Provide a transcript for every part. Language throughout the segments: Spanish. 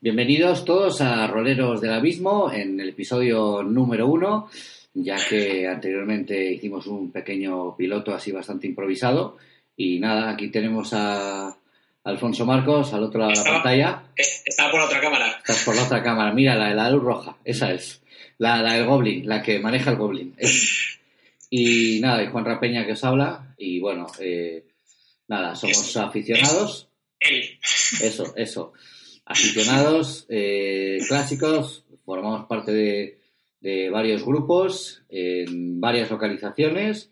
Bienvenidos todos a Roleros del Abismo en el episodio número uno, ya que anteriormente hicimos un pequeño piloto así bastante improvisado. Y nada, aquí tenemos a Alfonso Marcos al otro lado de la pantalla. Estaba por la otra cámara. Estás por la otra cámara, mira, la de la luz roja, esa es. La, la del Goblin, la que maneja el Goblin. Y nada, y Juan Rapeña que os habla. Y bueno, eh, nada, somos aficionados. Él. Eso, eso. Aficionados, eh, clásicos, formamos parte de, de varios grupos en varias localizaciones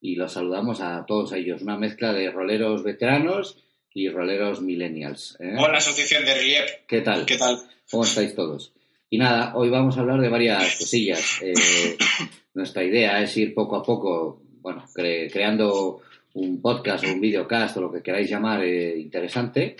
y los saludamos a todos ellos. Una mezcla de roleros veteranos y roleros millennials. ¿eh? Hola, Asociación de Relief. ¿Qué tal? ¿Qué tal? ¿Cómo estáis todos? Y nada, hoy vamos a hablar de varias cosillas. Eh, nuestra idea es ir poco a poco, bueno, cre- creando un podcast o un videocast o lo que queráis llamar eh, interesante.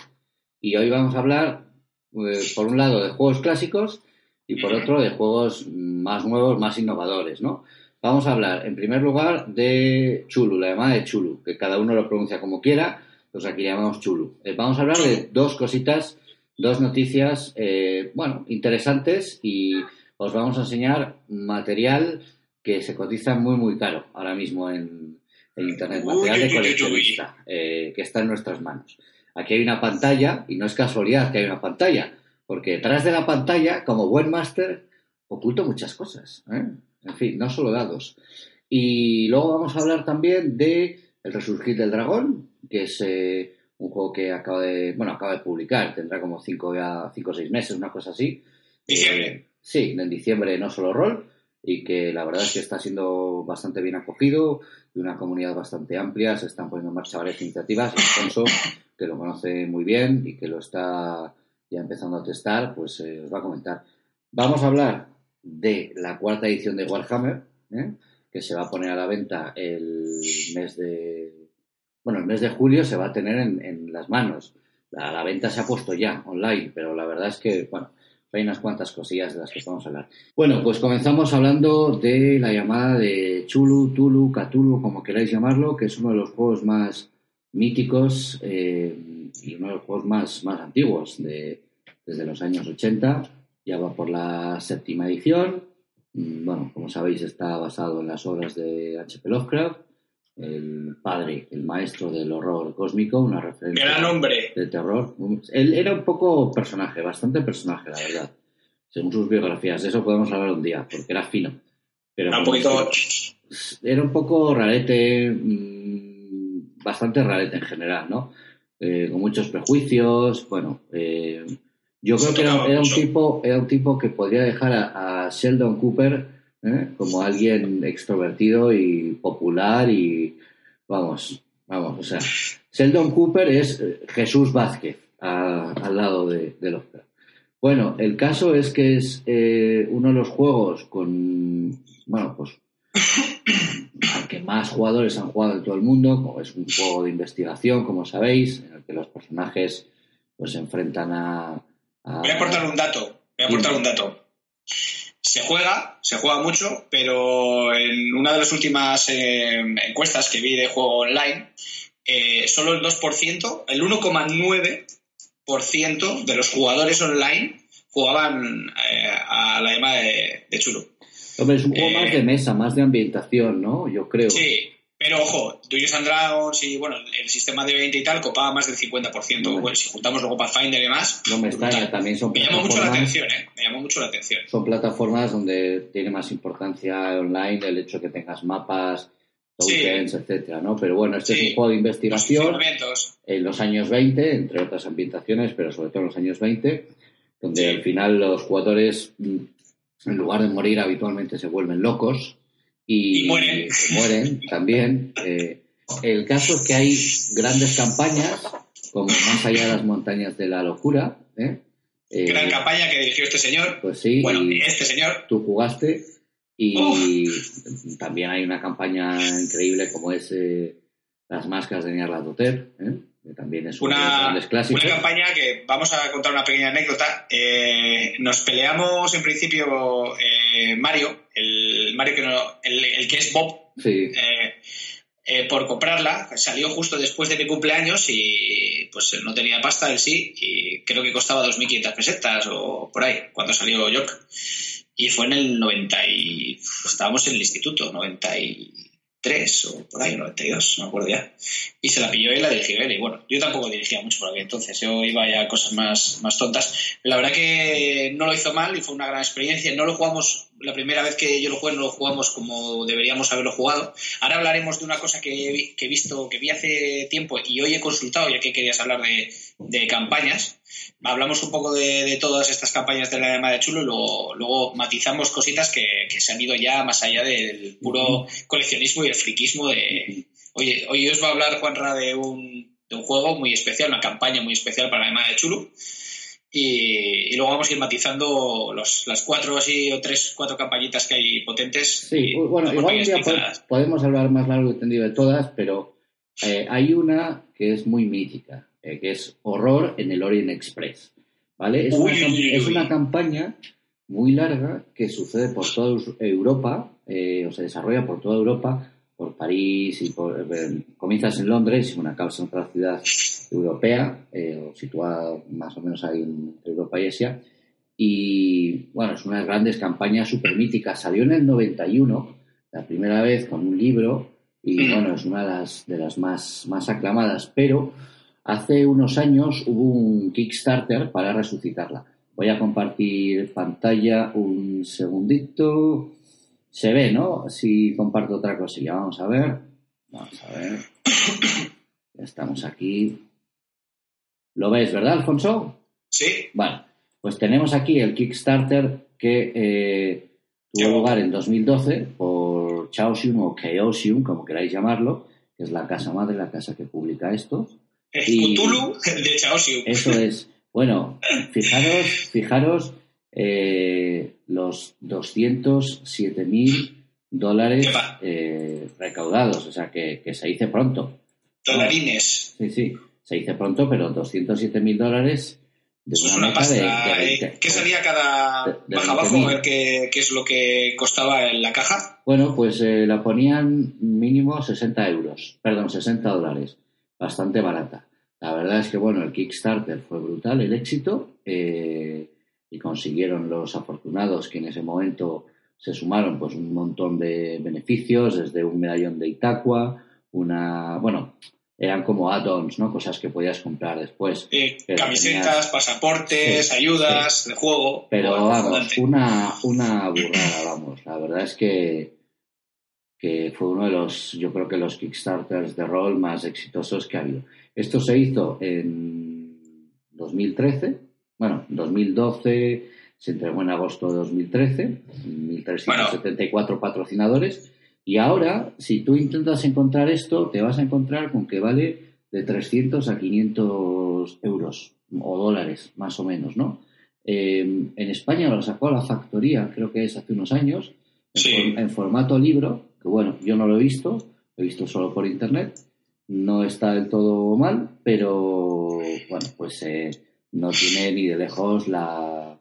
Y hoy vamos a hablar, eh, por un lado, de juegos clásicos y por otro, de juegos más nuevos, más innovadores, ¿no? Vamos a hablar, en primer lugar, de Chulu, la llamada de Chulu, que cada uno lo pronuncia como quiera, pues aquí llamamos Chulu. Eh, vamos a hablar de dos cositas, dos noticias, eh, bueno, interesantes y os vamos a enseñar material que se cotiza muy, muy caro ahora mismo en, en Internet, material de coleccionista, eh, que está en nuestras manos. Aquí hay una pantalla, y no es casualidad que hay una pantalla, porque detrás de la pantalla, como buen máster, oculto muchas cosas. ¿eh? En fin, no solo dados. Y luego vamos a hablar también de El Resurgir del Dragón, que es eh, un juego que acaba de, bueno, acaba de publicar, tendrá como 5 cinco o 6 meses, una cosa así. Diciembre. Eh, sí, en diciembre no solo rol, y que la verdad es que está siendo bastante bien acogido, de una comunidad bastante amplia, se están poniendo en marcha varias iniciativas, Alfonso, que lo conoce muy bien y que lo está ya empezando a testar, pues eh, os va a comentar. Vamos a hablar de la cuarta edición de Warhammer, ¿eh? que se va a poner a la venta el mes de... Bueno, el mes de julio se va a tener en, en las manos. La, la venta se ha puesto ya online, pero la verdad es que, bueno, hay unas cuantas cosillas de las que podemos hablar. Bueno, pues comenzamos hablando de la llamada de Chulu, Tulu, Cthulhu, como queráis llamarlo, que es uno de los juegos más míticos eh, y uno de los juegos más, más antiguos de, desde los años 80. Ya va por la séptima edición. Mm, Bueno, como sabéis, está basado en las obras de H.P. Lovecraft, el padre, el maestro del horror cósmico, una referencia Gran hombre. de terror. Él era un poco personaje, bastante personaje, la verdad. Según sus biografías, de eso podemos hablar un día, porque era fino. Pero Era un poquito. era un poco rarete, mm, bastante rarete en general, ¿no? Eh, con muchos prejuicios, bueno, eh, yo creo que era, un tipo, era un tipo que podría dejar a, a Sheldon Cooper ¿eh? como alguien extrovertido y popular y vamos, vamos, o sea, Sheldon Cooper es eh, Jesús Vázquez a- al lado de, de Lovecraft. Bueno, el caso es que es eh, uno de los juegos con, bueno, pues, al que más jugadores han jugado en todo el mundo, como es un juego de investigación, como sabéis, en el que los personajes pues se enfrentan a... a- Voy a aportar un dato. Voy a aportar un dato. Se juega, se juega mucho, pero en una de las últimas eh, encuestas que vi de juego online, eh, solo el 2%, el 1,9% de los jugadores online jugaban eh, a la llamada de, de Chulu. Hombre, es un juego eh, más de mesa, más de ambientación, ¿no? Yo creo. Sí, pero ojo, Dungeons and Dragons y bueno, el sistema de 20 y tal copaba más del 50%. Vale. Bueno, si juntamos luego Pathfinder y demás, No me extraña, también son me llamó mucho la plataformas, atención, ¿eh? Me llamó mucho la atención. son plataformas donde tiene más importancia online el hecho de que tengas mapas, Sí. tokens, etcétera, ¿no? Pero bueno, este es Sí. un juego de investigación en los años 20, entre otras ambientaciones, pero sobre todo en los años 20, donde Sí. al final los jugadores, en lugar de morir, habitualmente se vuelven locos y, Y mueren. mueren también. Eh, el caso es que hay grandes campañas, como Más allá de las montañas de la locura. ¿eh? Eh, Gran campaña que dirigió este señor. Pues sí, Bueno, este señor. tú jugaste. Y también hay una campaña increíble como es eh, Las máscaras de Nyarlathotep, ¿eh? Que también es uno de los Una, grandes clásicos. una campaña que vamos a contar una pequeña anécdota. Eh, nos peleamos en principio eh, Mario, el Mario que no, el, el que es Bob, Sí, eh, eh, por comprarla. Salió justo después de mi cumpleaños y pues no tenía pasta él sí y creo que costaba 2.500 pesetas o por ahí cuando salió York. Y fue en el 90 y estábamos en el instituto, 90 y 3 o por ahí, 92, no me acuerdo ya. Y se la pilló él, la dirigió él. Y bueno, yo tampoco dirigía mucho por aquel entonces, yo iba ya a cosas más, más tontas. La verdad que no lo hizo mal y fue una gran experiencia. No lo jugamos, la primera vez que yo lo jugué, no lo jugamos como deberíamos haberlo jugado. Ahora hablaremos de una cosa que, que he visto, que vi hace tiempo y hoy he consultado, ya que querías hablar de, de campañas hablamos un poco de, todas estas campañas de la llama de Chulo y luego, matizamos cositas que, se han ido ya más allá del puro coleccionismo y el friquismo de... Oye, hoy os va a hablar Juanra de un, de un juego muy especial, una campaña muy especial para la llama de Chulo. Y, luego vamos a ir matizando los, las cuatro así o tres, cuatro campañitas que hay potentes. Sí, bueno, igual podemos hablar más largo y tendido de todas, pero eh, hay una que es muy mítica, eh, que es Horror en el Orient Express. ¿Vale? Es, una, campaña muy larga que sucede por toda Europa, eh, o se desarrolla por toda Europa, por París y por, eh, comienzas en Londres, una causa en otra ciudad europea, o situada más o menos ahí en Europa y Asia. Y bueno, es una grandes campañas súper míticas. Salió en el 91, la primera vez con un libro, y mm. bueno, es una de las, de las más, más aclamadas, pero Hace unos años hubo un Kickstarter para resucitarla. Voy a compartir pantalla un segundito. Se ve, ¿no? Si comparto otra cosilla. Vamos a ver. Vamos a ver. Ya estamos aquí. ¿Lo ves, verdad, Alfonso? Sí. Bueno, pues tenemos aquí el Kickstarter que eh, tuvo lugar en 2012 por Chaosium o Chaosium, como queráis llamarlo, que es la casa madre, la casa que publica esto. Cthulhu de Chaosium. Eso es. Bueno, fijaros, fijaros eh, los 207 mil dólares eh, recaudados, o sea que, se dice pronto. Dolarines. Sí, sí, se dice pronto, pero 207 mil dólares de una, una pasta, de, ¿Qué salía cada baja abajo? A ver qué, es lo que costaba en la caja. Bueno, pues eh, la ponían mínimo 60 euros, perdón, 60 dólares bastante barata. La verdad es que, bueno, el Kickstarter fue brutal, el éxito, eh, y consiguieron los afortunados que en ese momento se sumaron pues un montón de beneficios, desde un medallón de Itaqua, una, bueno, eran como add-ons, ¿no? Cosas que podías comprar después. camisetas, pasaportes, ayudas de juego. Pero vamos, una, una burrada, vamos. La verdad es que que fue uno de los, yo creo que los Kickstarters de rol más exitosos que ha habido. Esto se hizo en 2013, bueno, 2012 se entregó en agosto de 2013, 1.374 patrocinadores, y ahora, si tú intentas encontrar esto, te vas a encontrar con que vale de 300 a 500 euros o dólares, más o menos, ¿no? Eh, en España lo sacó la factoría, creo que es hace unos años, en formato libro, que bueno, yo no lo he visto, lo he visto solo por internet, no está del todo mal, pero bueno, pues eh, no tiene ni de lejos la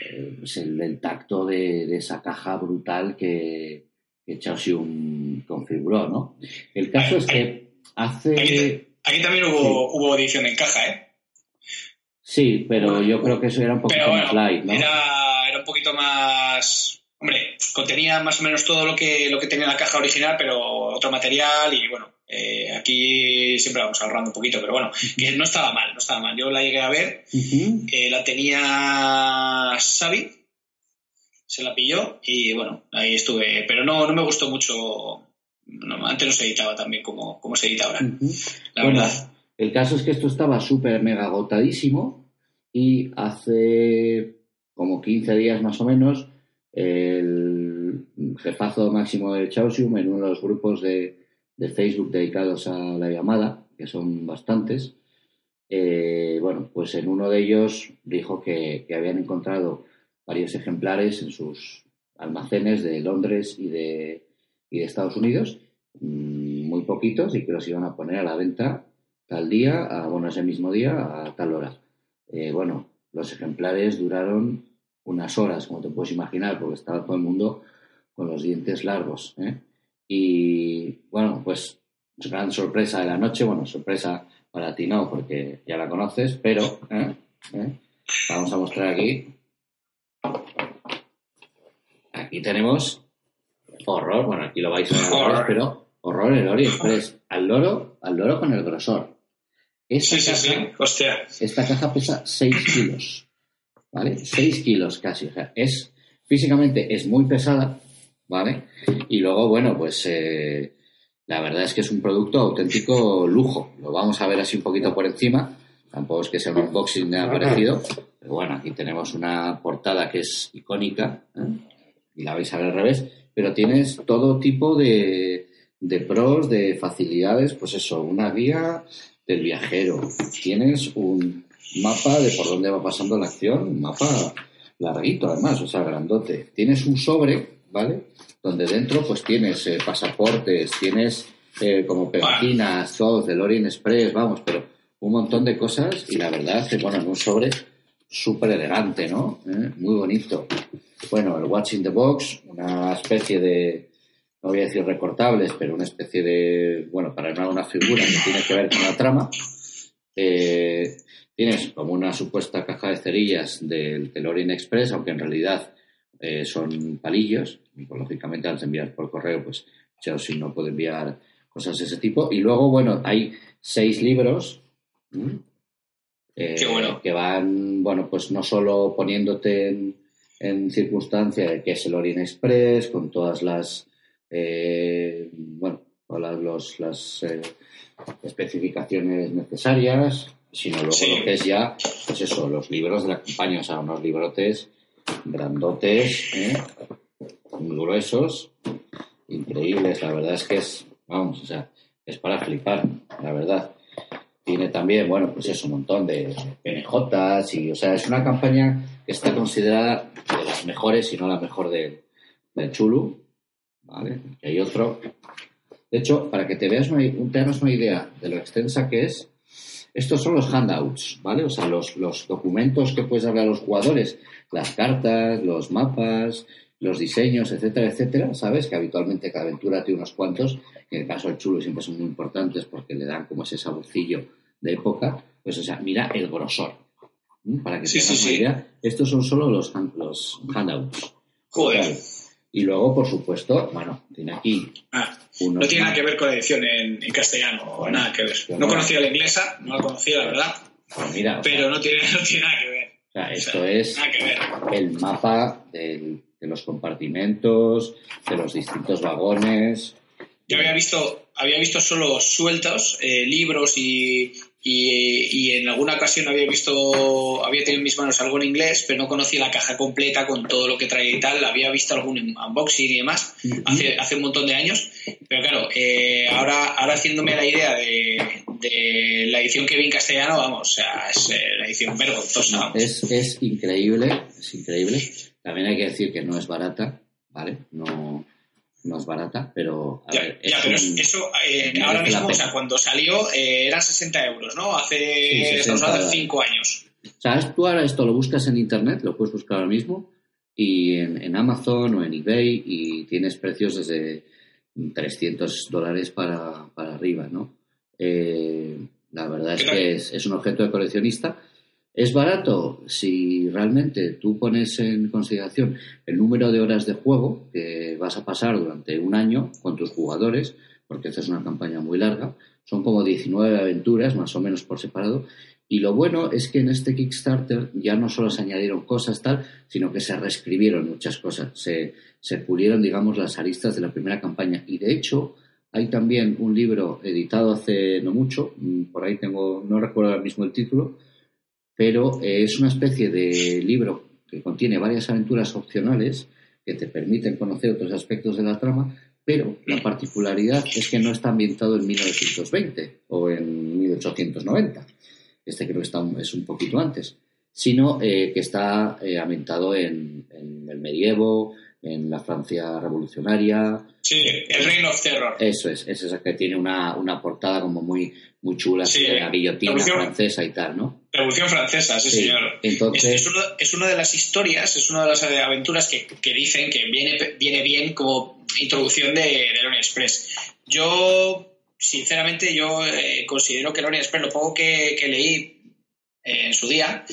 eh, pues el, tacto de, esa caja brutal que, que Chaosium configuró, ¿no? El caso es que hace... Aquí, también hubo, hubo edición en caja, ¿eh? Sí, pero yo creo que eso era un poquito más light, ¿no? Era, era un poquito más Hombre, contenía más o menos todo lo que, lo que tenía la caja original, pero otro material y bueno, eh, aquí siempre vamos ahorrando un poquito, pero bueno, que no estaba mal, no estaba mal. Yo la llegué a ver, eh, la tenía Xavi, se la pilló y bueno, ahí estuve, pero no, no me gustó mucho, antes no se editaba también como, como se edita ahora, la verdad. El caso es que esto estaba súper mega agotadísimo y hace como 15 días más o menos el jefazo máximo de Chaosium en uno de los grupos de, Facebook dedicados a la llamada, que son bastantes. Eh, bueno, pues en uno de ellos dijo que, habían encontrado varios ejemplares en sus almacenes de Londres y de, y de Estados Unidos, mm, muy poquitos, y que los iban a poner a la venta tal día, a, bueno, ese mismo día, a tal hora. Eh, bueno, los ejemplares duraron unas horas, como te puedes imaginar, porque estaba todo el mundo con los dientes largos. ¿eh? Y bueno, pues gran sorpresa de la noche, bueno, sorpresa para ti no, porque ya la conoces, pero ¿eh? ¿Eh? vamos a mostrar aquí. Aquí tenemos horror, bueno, aquí lo vais a ver, pero horror el Ori Express. Al loro, al loro con el grosor. Esta sí, sí, sí, hostia. Esta caja pesa 6 kilos, ¿vale? 6 kilos casi, es, físicamente es muy pesada, ¿vale? Y luego, bueno, pues eh, la verdad es que es un producto auténtico lujo. Lo vamos a ver así un poquito por encima. Tampoco es que sea un unboxing de parecido. Pero bueno, aquí tenemos una portada que es icónica. ¿eh? Y la vais a ver al revés. Pero tienes todo tipo de, de pros, de facilidades. Pues eso, una guía del viajero. Tienes un mapa de por dónde va pasando la acción. Un mapa larguito además, o sea, grandote. Tienes un sobre, ¿vale? donde dentro pues tienes eh, pasaportes, tienes eh, como pegatinas, todo, del Orient Express, vamos, pero un montón de cosas y la verdad que, bueno, en un sobre súper elegante, ¿no? ¿Eh? Muy bonito. Bueno, el Watching the Box, una especie de, no voy a decir recortables, pero una especie de, bueno, para armar una figura que tiene que ver con la trama. Tienes como una supuesta caja de cerillas del, del Express, aunque en realidad son palillos, lógicamente al enviar por correo, pues si no puede enviar cosas de ese tipo. Y luego, bueno, hay seis libros eh, que van, bueno, pues no solo poniéndote en, en circunstancia de que es el Orient Express, con todas las, eh, bueno, todas los, las eh, especificaciones necesarias, sino luego lo que es ya, pues eso, los libros de la compañía, o sea, unos librotes grandotes, ¿eh? muy gruesos, increíbles. La verdad es que es, vamos, o sea, es para flipar, la verdad. Tiene también, bueno, pues es un montón de PNJs y, o sea, es una campaña que está considerada de las mejores, si no la mejor de, del Chulu, ¿vale? Y hay otro. De hecho, para que te veas una, te una idea de lo extensa que es, estos son los handouts, ¿vale? O sea, los, los documentos que puedes darle a los jugadores, las cartas, los mapas, los diseños, etcétera, etcétera, ¿sabes? Que habitualmente cada aventura tiene unos cuantos, en el caso del chulo siempre son muy importantes porque le dan como ese saborcillo de época, pues o sea, mira el grosor. Para que sí, tengas una idea, estos son solo los, los handouts. Joder. Y luego, por supuesto, bueno, tiene aquí. Ah, no tiene nada que ver con la edición en, castellano, o nada que ver. No conocía la inglesa, no la conocía, la verdad. Pues mira, pero no, tiene, no tiene nada que ver. O sea, esto es el mapa del de los compartimentos, de los distintos vagones. Yo había visto, había visto solo sueltos, eh, libros y, y, en alguna ocasión había visto, había tenido en mis manos algo en inglés, pero no conocía la caja completa con todo lo que trae y tal. Había visto algún unboxing y demás hace, hace un montón de años. Pero claro, eh, ahora, ahora haciéndome la idea de, de, la edición que vi en castellano, vamos, o sea, es eh, la edición vergonzosa. Es, es increíble, es increíble. También hay que decir que no es barata, ¿vale? No, es barata, pero. ya, pero eso eh, ahora mismo, o sea, cuando salió eh, eran 60 euros, ¿no? Hace, sí, 5 años. ¿Sabes? Tú ahora esto lo buscas en internet, lo puedes buscar ahora mismo, y en, Amazon o en eBay, y tienes precios desde 300 dólares para, para arriba, ¿no? Eh, la verdad es que es, es un objeto de coleccionista ¿Es barato? Si realmente tú pones en consideración el número de horas de juego que vas a pasar durante un año con tus jugadores, porque esta es una campaña muy larga, son como 19 aventuras más o menos por separado, y lo bueno es que en este Kickstarter ya no solo se añadieron cosas tal, sino que se reescribieron muchas cosas, se, se pulieron, digamos, las aristas de la primera campaña, y de hecho hay también un libro editado hace no mucho, mm, por ahí tengo, no recuerdo ahora mismo el título, pero eh, es una especie de libro que contiene varias aventuras opcionales que te permiten conocer otros aspectos de la trama, pero la particularidad es que no está ambientado en 1920 o en 1890, este creo que está, es un poquito antes, sino eh, que está eh, ambientado en, en, el medievo, en la Francia revolucionaria. Sí, el Reign of Terror. Eso es, es esa que tiene una, una portada como muy, muy chula, sí, la guillotina francesa y tal, ¿no? Revolución Francesa, sí, señor. Entonces... Es, es, una de las historias, es una de las aventuras que, que dicen que viene, viene bien como introducción de, de Express. Yo sinceramente, yo eh, considero que Lorien Express, lo poco que, leí en su día,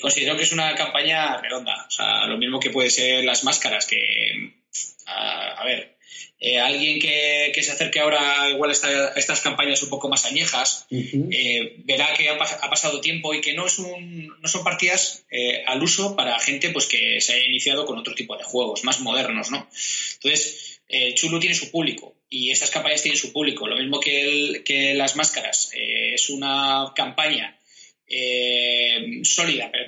considero que es una campaña redonda. O sea, lo mismo que puede ser las máscaras, que, a ver, eh, alguien que, se acerque ahora igual a estas campañas un poco más añejas, eh, verá que ha, pasado tiempo y que no, es un, no son partidas eh, al uso para gente pues, que se haya iniciado con otro tipo de juegos, más modernos. ¿no? Entonces, el Chulu tiene su público y estas campañas tienen su público. Lo mismo que, que las máscaras. es una campaña eh, sólida, pero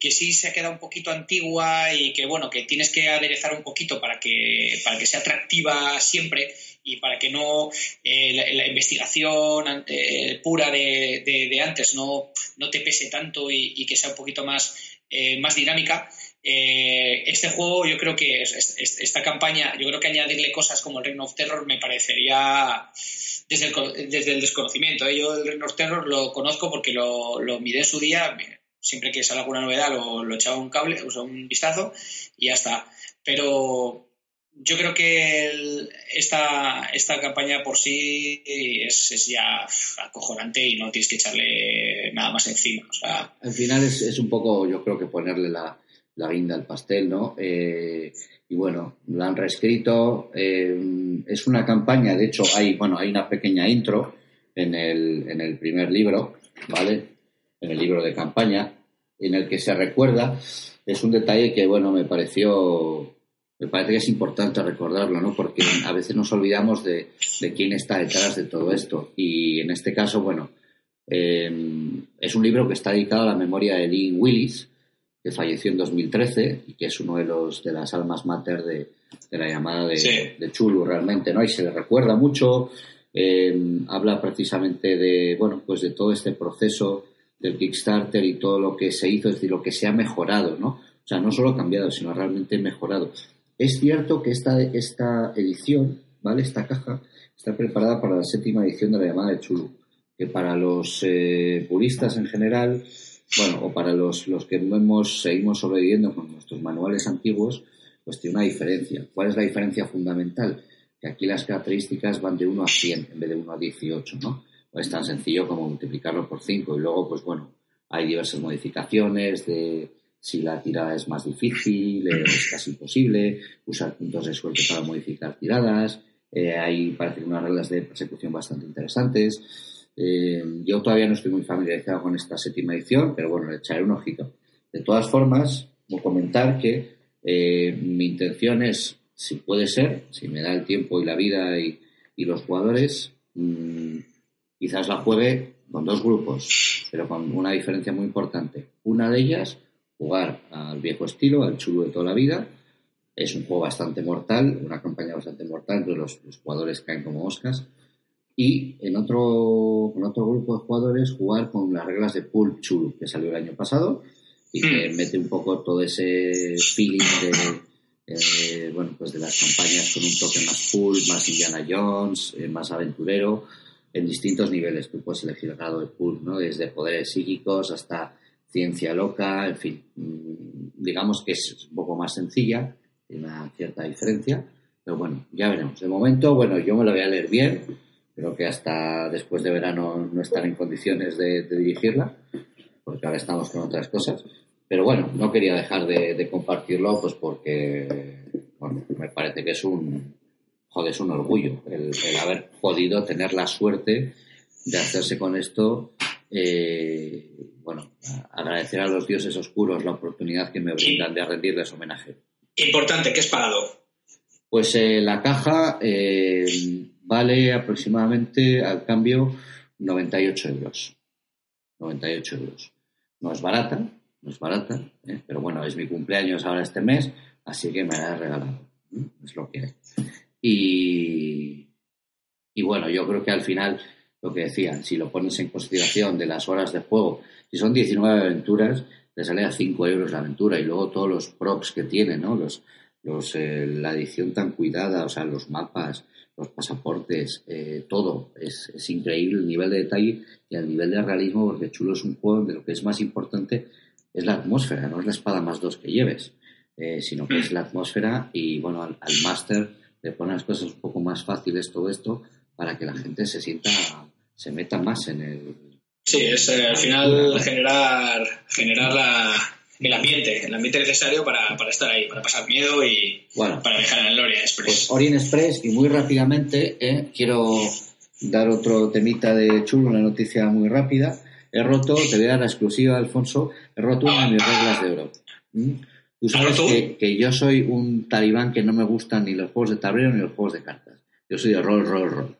que, sí se ha quedado un poquito antigua y que bueno, que tienes que aderezar un poquito para que, para que sea atractiva siempre y para que no eh, la, investigación eh, pura de, antes no, no te pese tanto y, que sea un poquito más, más dinámica. Este juego, yo creo que esta campaña, yo creo que añadirle cosas como el Reign of Terror me parecería desde el, desde el desconocimiento. ¿eh? Yo el Reign of Terror lo conozco porque lo, lo miré en su día, siempre que sale alguna novedad lo, lo echaba un cable, o un vistazo y ya está. Pero yo creo que esta, esta campaña por sí es, es, ya acojonante y no tienes que echarle nada más encima. O sea, al final es, es un poco, yo creo que ponerle la, la guinda al pastel, ¿no? Eh, y bueno, la han reescrito. Eh, es una campaña, de hecho, hay, bueno, hay una pequeña intro en el, en el primer libro, ¿vale? En el libro de campaña, en el que se recuerda. Es un detalle que, bueno, me pareció, me parece que es importante recordarlo, ¿no? Porque a veces nos olvidamos de, de quién está detrás de todo esto. Y en este caso, bueno, eh, es un libro que está dedicado a la memoria de Lynn Willis, que falleció en 2013 y que es uno de los de las almas mater de, la llamada de, Chulu realmente, ¿no? Y se le recuerda mucho, eh, habla precisamente de, bueno, pues de todo este proceso del Kickstarter y todo lo que se hizo, es decir, lo que se ha mejorado, ¿no? O sea, no solo cambiado, sino realmente mejorado. Es cierto que esta, esta edición, ¿vale? Esta caja está preparada para la séptima edición de la llamada de Chulu, que para los eh, puristas en general bueno, o para los, los que hemos, seguimos sobreviviendo con nuestros manuales antiguos, pues tiene una diferencia. ¿Cuál es la diferencia fundamental? Que aquí las características van de 1 a 100 en vez de 1 a 18, ¿no? es tan sencillo como multiplicarlo por 5 y luego, pues bueno, hay diversas modificaciones de si la tirada es más difícil, es casi imposible, usar puntos de suerte para modificar tiradas, eh, hay parece unas reglas de persecución bastante interesantes. Eh, yo todavía no estoy muy familiarizado con esta séptima edición, pero bueno, le echaré un ojito. De todas formas, voy a comentar que eh, mi intención es, si puede ser, si me da el tiempo y la vida y, los jugadores, mm, quizás la juegue con dos grupos, pero con una diferencia muy importante. Una de ellas, jugar al viejo estilo, al chulo de toda la vida. Es un juego bastante mortal, una campaña bastante mortal, pero los, los jugadores caen como moscas y en otro, en otro grupo de jugadores jugar con las reglas de Pool Chulu, que salió el año pasado y que hmm. mete un poco todo ese feeling de, eh, bueno, pues de las campañas con un toque más pool, más Indiana Jones, eh, más aventurero, en distintos niveles. Tú puedes elegir el grado de pool, ¿no? Desde poderes psíquicos hasta ciencia loca, en fin. Mm, digamos que es un poco más sencilla, tiene una cierta diferencia, pero bueno, ya veremos. De momento, bueno, yo me lo voy a leer bien Creo que hasta después de verano no estaré en condiciones de, dirigirla, porque ahora estamos con otras cosas. Pero bueno, no quería dejar de, compartirlo, pues porque bueno, me parece que es un, joder, es un orgullo el, haber podido tener la suerte de hacerse con esto. Eh, bueno, agradecer a los dioses oscuros la oportunidad que me brindan de rendirles homenaje. Importante, ¿qué es parado? Pues eh, la caja eh, vale aproximadamente al cambio 98 euros. 98 euros. No es barata, no es barata, ¿eh? pero bueno, es mi cumpleaños ahora este mes, así que me la he regalado. Es lo que hay. Y, y bueno, yo creo que al final, lo que decía, si lo pones en consideración de las horas de juego, si son 19 aventuras, te sale a 5 euros la aventura y luego todos los props que tiene, ¿no? Los, los, eh, la edición tan cuidada, o sea, los mapas, los pasaportes, eh, todo. Es, es, increíble el nivel de detalle y el nivel de realismo, porque Chulo es un juego de lo que es más importante es la atmósfera, no es la espada más dos que lleves, eh, sino que es la atmósfera y, bueno, al, máster le pone las cosas un poco más fáciles todo esto para que la gente se sienta, se meta más en el... Sí, es eh, al final generar, generar la, el ambiente, el ambiente necesario para, para, estar ahí, para pasar miedo y para dejar en el Orient Express. Pues Orient Express, y muy rápidamente eh, quiero dar otro temita de chulo, una noticia muy rápida. He roto, te voy a dar la exclusiva, Alfonso, he roto una de mis reglas de oro. ¿Mm? Tú sabes que, que, yo soy un talibán que no me gustan ni los juegos de tablero ni los juegos de cartas. Yo soy de rol, rol, rol.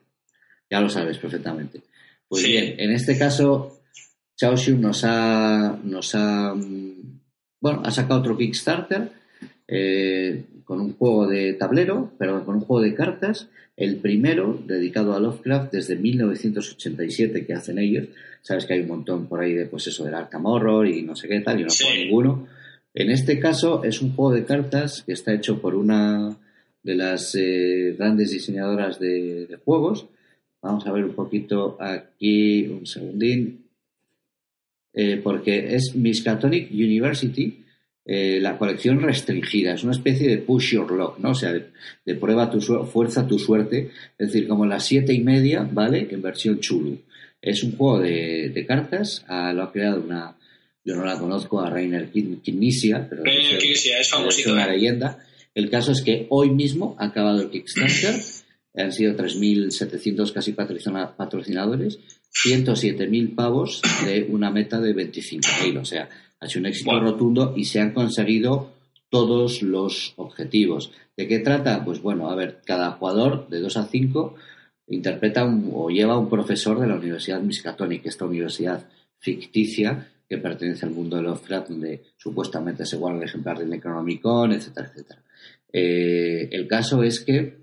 Ya lo sabes perfectamente. Pues bien, en este caso, Chaoshu nos ha, nos ha, bueno, ha sacado otro Kickstarter eh, con un juego de tablero, pero con un juego de cartas. El primero, dedicado a Lovecraft, desde 1987 que hacen ellos. Sabes que hay un montón por ahí de, pues eso, del Arkham Horror y no sé qué tal, y no juego ninguno. En este caso es un juego de cartas que está hecho por una de las eh, grandes diseñadoras de, juegos. Vamos a ver un poquito aquí, un segundín, eh, porque es Miskatonic University, eh, la colección restringida, es una especie de push your luck, ¿no? O sea, de, prueba tu fuerza, tu suerte, es decir, como las siete y media, ¿vale? En versión chulu. Es un juego de, cartas, ah, lo ha creado una, yo no la conozco, a Rainer Knizia, pero es, una leyenda. El caso es que hoy mismo ha acabado el Kickstarter, han sido 3.700 casi patrocinadores, 107.000 pavos de una meta de 25.000, o sea, ha sido un éxito rotundo y se han conseguido todos los objetivos. ¿De qué trata? Pues bueno, a ver, cada jugador de 2 a 5 interpreta o lleva un profesor de la Universidad Miskatonic, esta universidad ficticia que pertenece al mundo de Lovecraft, donde supuestamente se guarda el ejemplar del Necronomicon, etcétera, etcétera. Eh, el caso es que,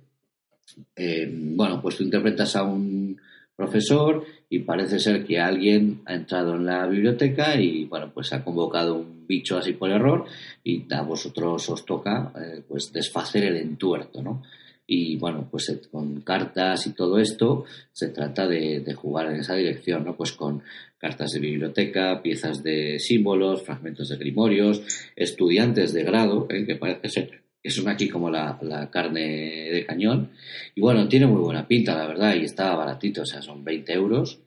eh, bueno, pues tú interpretas a un profesor y parece ser que alguien ha entrado en la biblioteca y, bueno, pues ha convocado un bicho así por error y a vosotros os toca, eh, pues, desfacer el entuerto, ¿no? Y bueno, pues con cartas y todo esto se trata de, jugar en esa dirección, ¿no? Pues con cartas de biblioteca, piezas de símbolos, fragmentos de grimorios, estudiantes de grado, ¿eh? que parece ser que son aquí como la, carne de cañón. Y bueno, tiene muy buena pinta, la verdad, y está baratito, o sea, son 20 euros.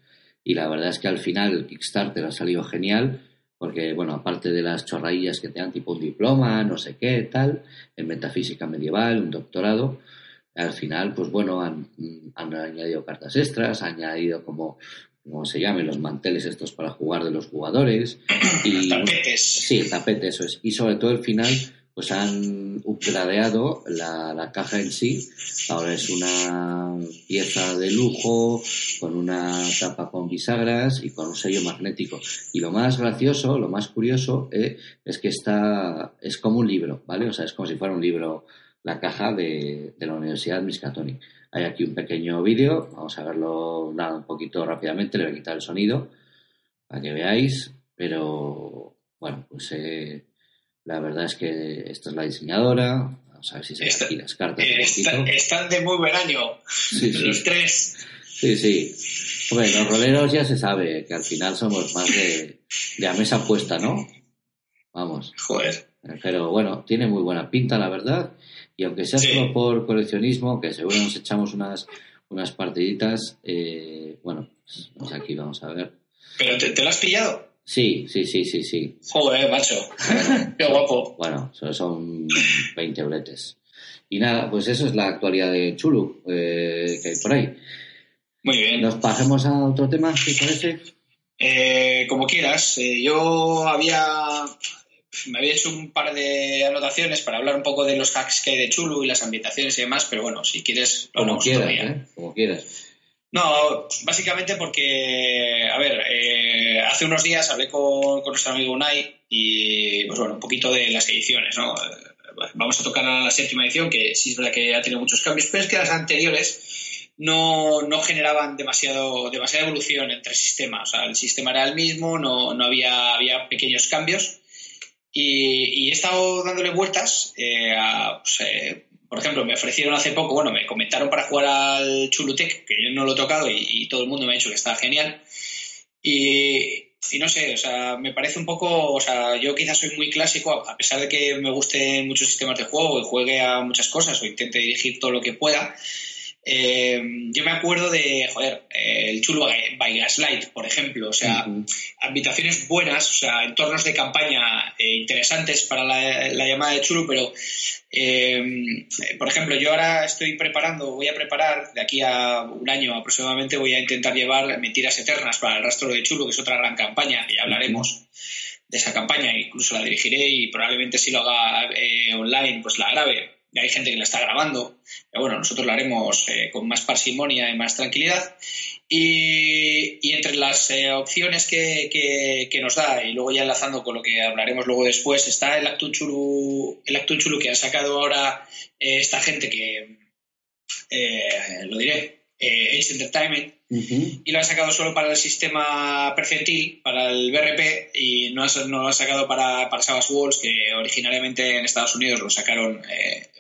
Y la verdad es que al final el Kickstarter ha salido genial, porque, bueno, aparte de las chorradillas que te dan tipo un diploma, no sé qué, tal, en metafísica medieval, un doctorado, al final, pues bueno, han, añadido cartas extras, han añadido como como se llame, los manteles estos para jugar de los jugadores. Y, tapetes. Sí, el tapete, eso es. Y sobre todo el final, pues han upgradeado la, la, caja en sí. Ahora es una pieza de lujo, con una tapa con bisagras y con un sello magnético. Y lo más gracioso, lo más curioso, eh, es que está, es como un libro, ¿vale? O sea, es como si fuera un libro la caja de, la Universidad Miskatonic. Hay aquí un pequeño vídeo, vamos a verlo nada, un poquito rápidamente, le voy a quitar el sonido para que veáis, pero bueno, pues eh, la verdad es que esta es la diseñadora, vamos a ver si se ve aquí las cartas. están de muy buen año, los tres. Sí, sí. Bueno, los roleros ya se sabe que al final somos más de, de a mesa puesta, ¿no? Vamos. Joder. Pero bueno, tiene muy buena pinta, la verdad. Y aunque sea solo por coleccionismo, que seguro nos echamos unas, unas partiditas, eh, bueno, pues aquí vamos a ver. ¿Pero te, lo has pillado? Sí, sí, sí, sí, sí. Joder, macho. Qué guapo. Bueno, solo son 20 euretes. Y nada, pues eso es la actualidad de Chulu eh, que hay por ahí. Muy bien. ¿Nos pasemos a otro tema, si parece? Eh, como quieras. yo había me había hecho un par de anotaciones para hablar un poco de los hacks que hay de Chulu y las ambientaciones y demás, pero bueno, si quieres, lo como quieras, ¿eh? Como quieras. No, básicamente porque, a ver, eh, hace unos días hablé con, nuestro amigo Unai y, pues bueno, un poquito de las ediciones, ¿no? Eh, vamos a tocar a la séptima edición, que sí es verdad que ha tenido muchos cambios, pero es que las anteriores no, no generaban demasiado, demasiada evolución entre sistemas. O sea, el sistema era el mismo, no, no había, había pequeños cambios. Y, he estado dándole vueltas eh, pues, eh, por ejemplo, me ofrecieron hace poco, bueno, me comentaron para jugar al Chulutec, que yo no lo he tocado y, todo el mundo me ha dicho que está genial. Y, no sé, o sea, me parece un poco, o sea, yo quizás soy muy clásico, a pesar de que me gusten muchos sistemas de juego y juegue a muchas cosas o intente dirigir todo lo que pueda. Eh, yo me acuerdo de, joder, eh, el Chulo by Gaslight, por ejemplo, o sea, habitaciones buenas, o sea, entornos de campaña eh, interesantes para la, llamada de Chulo, pero, por ejemplo, yo ahora estoy preparando, voy a preparar, de aquí a un año aproximadamente, voy a intentar llevar Mentiras Eternas para el rastro de Chulo, que es otra gran campaña, que ya hablaremos de esa campaña, incluso la dirigiré y probablemente si lo haga online, pues la grabe hay gente que la está grabando, pero bueno, nosotros lo haremos eh, con más parsimonia y más tranquilidad. Y, entre las eh, opciones que, nos da, y luego ya enlazando con lo que hablaremos luego después, está el Actunchulu, el Chulu que ha sacado ahora eh, esta gente que, lo diré, Age Entertainment, y lo ha sacado solo para el sistema percentil, para el BRP, y no, no lo ha sacado para, para Savage Walls, que originalmente en Estados Unidos lo sacaron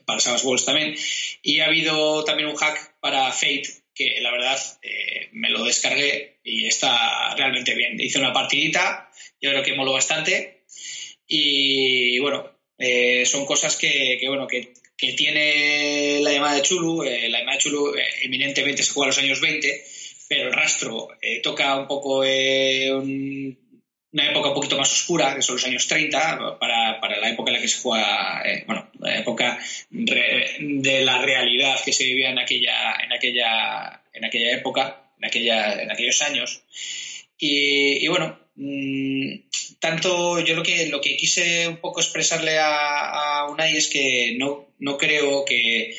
para Savage Walls también. Y ha habido también un hack para Fate, que la verdad eh, me lo descargué y está realmente bien. Hice una partidita, yo creo que moló bastante. Y bueno, eh, son cosas que, bueno, que, tiene la llamada de Chulu. Eh, la llamada de Chulu eminentemente se juega a los años 20, pero el rastro toca un poco un una época un poquito más oscura, que son los años 30, para, para la época en la que se juega, eh, bueno, la época de la realidad que se vivía en aquella, en aquella, en aquella época, en, aquella, en aquellos años. Y, bueno, mm, tanto yo lo que, lo que quise un poco expresarle a, a Unai es que no, no creo que,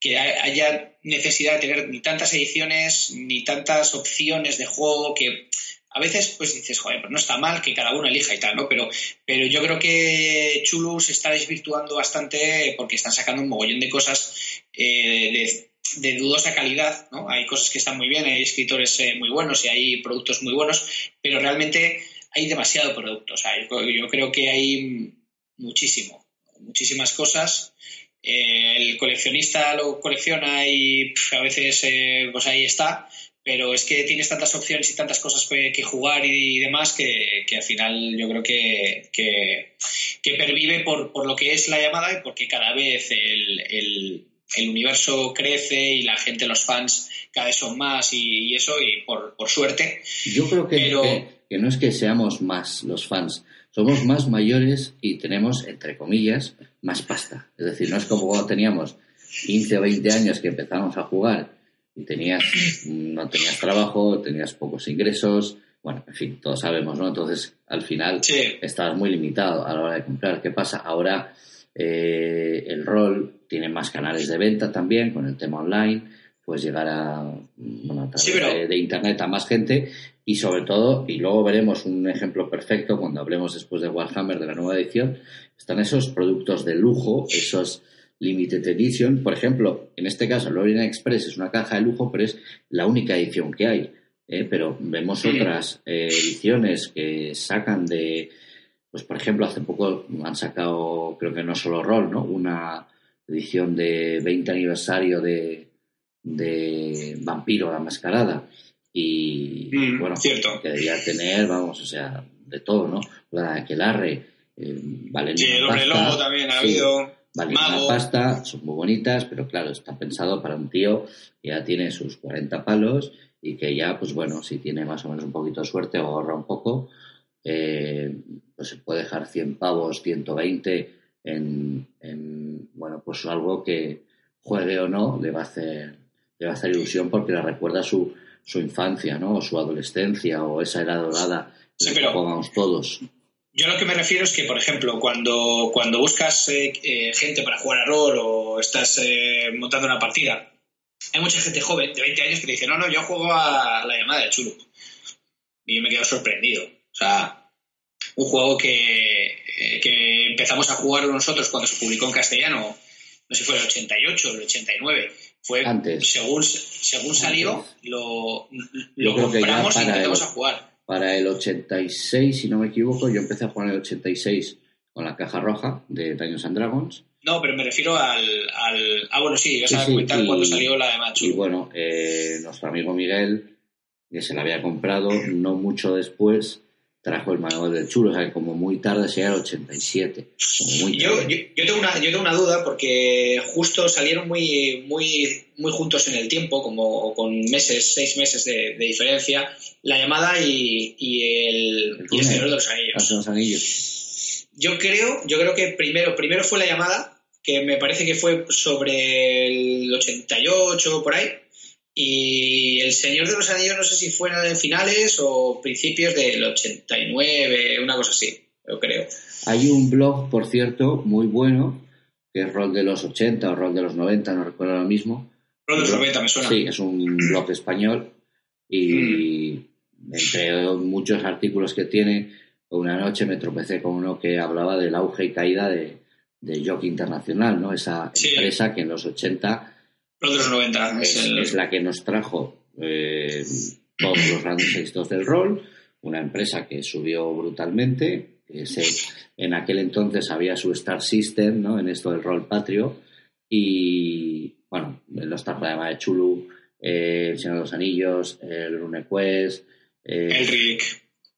que haya necesidad de tener ni tantas ediciones ni tantas opciones de juego que a veces pues dices, joder, pues no está mal que cada uno elija y tal, ¿no? Pero, pero yo creo que Chulu se está desvirtuando bastante porque están sacando un mogollón de cosas eh, de, dudosa calidad, ¿no? Hay cosas que están muy bien, hay escritores eh, muy buenos y hay productos muy buenos, pero realmente hay demasiado producto. O sea, yo, creo que hay muchísimo, muchísimas cosas. Eh, el coleccionista lo colecciona y a veces pues ahí está, pero es que tienes tantas opciones y tantas cosas que, jugar y, demás que, al final yo creo que, que, pervive por, por, lo que es la llamada y porque cada vez el, el, universo crece y la gente, los fans, cada vez son más y, eso, y por, por, suerte. Yo creo que, que no es que seamos más los fans, somos más mayores y tenemos, entre comillas, más pasta. Es decir, no es como cuando teníamos 15 o 20 años que empezamos a jugar y tenías, no tenías trabajo, tenías pocos ingresos, bueno, en fin, todos sabemos, ¿no? Entonces, al final, estabas muy limitado a la hora de comprar. ¿Qué pasa? Ahora eh, el rol tiene más canales de venta también con el tema online, puedes llegar a, bueno, a través de, internet a más gente y sobre todo, y luego veremos un ejemplo perfecto cuando hablemos después de Warhammer de la nueva edición, están esos productos de lujo, esos Limited Edition. Por ejemplo, en este caso, Lorient Express es una caja de lujo, pero es la única edición que hay. ¿eh? Pero vemos otras eh, ediciones que sacan de, pues por ejemplo, hace poco han sacado, creo que no solo Roll, ¿no? Una edición de 20 aniversario de, de Vampiro la Mascarada. Y mm, bueno, cierto. que debería tener, vamos, o sea, de todo, ¿no? La Aquelarre, eh, vale. Sí, el Hombre Lobo también ha habido. Vale, una pasta, son muy bonitas, pero claro, está pensado para un tío que ya tiene sus 40 palos y que ya, pues bueno, si tiene más o menos un poquito de suerte o ahorra un poco, eh, pues se puede dejar 100 pavos, 120 en, en, bueno, pues algo que juegue o no, le va a hacer, le va a hacer ilusión porque le recuerda su, su infancia, ¿no? O su adolescencia o esa era dorada que jugamos todos. Yo lo que me refiero es que, por ejemplo, cuando, cuando buscas eh, eh, gente para jugar a rol o estás eh, montando una partida, hay mucha gente joven de 20 años que dice, no, no, yo juego a la llamada de Chulu. Y yo me quedo sorprendido. O sea, un juego que, empezamos a jugar nosotros cuando se publicó en castellano, no sé si fue el 88 o el 89. Fue Antes. Según, según salió, lo, lo compramos y empezamos a jugar para el 86, si no me equivoco, yo empecé a jugar en el 86 con la caja roja de Dungeons and Dragons. No, pero me refiero al... al... Ah, bueno, sí, vas a comentar cuando salió la de Machu. Y bueno, eh, nuestro amigo Miguel, que se la había comprado no mucho después, trajo el manual del chulo, o sea, que como muy tarde sería el 87. muy yo, yo, yo, tengo una, yo tengo una duda porque justo salieron muy, muy, muy juntos en el tiempo, como con meses, seis meses de, diferencia, la llamada y, y el, y el Señor de los Anillos. Los Anillos. Yo creo, yo creo que primero, primero fue la llamada, que me parece que fue sobre el 88 por ahí, y El Señor de los Anillos no sé si fueron en finales o principios del 89, una cosa así, yo creo. Hay un blog, por cierto, muy bueno, que es Rol de los 80 o Rol de los 90, no recuerdo ahora mismo. Rol de los 90, me suena. Sí, es un blog español y mm. entre muchos artículos que tiene, una noche me tropecé con uno que hablaba del auge y caída de, de Jockey Internacional, ¿no? Esa empresa que en los 80 los 90. Es, la que nos trajo eh, todos los grandes éxitos del rol, una empresa que subió brutalmente. en aquel entonces había su Star System, ¿no? En esto del rol patrio. Y, bueno, los trajo además de Chulu, eh, El Señor de los Anillos, el RuneQuest. Eh, el Rick.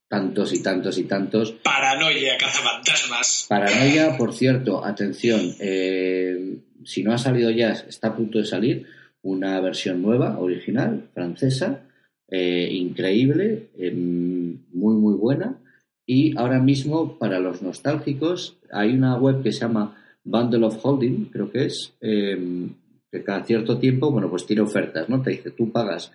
Tantos y tantos y tantos. Paranoia, cazafantasmas. Paranoia, por cierto, atención, eh, si no ha salido ya, está a punto de salir una versión nueva, original, francesa, eh, increíble, em, muy, muy buena. Y ahora mismo, para los nostálgicos, hay una web que se llama Bundle of Holding, creo que es, em, que cada cierto tiempo, bueno, pues tiene ofertas, ¿no? Te dice, tú pagas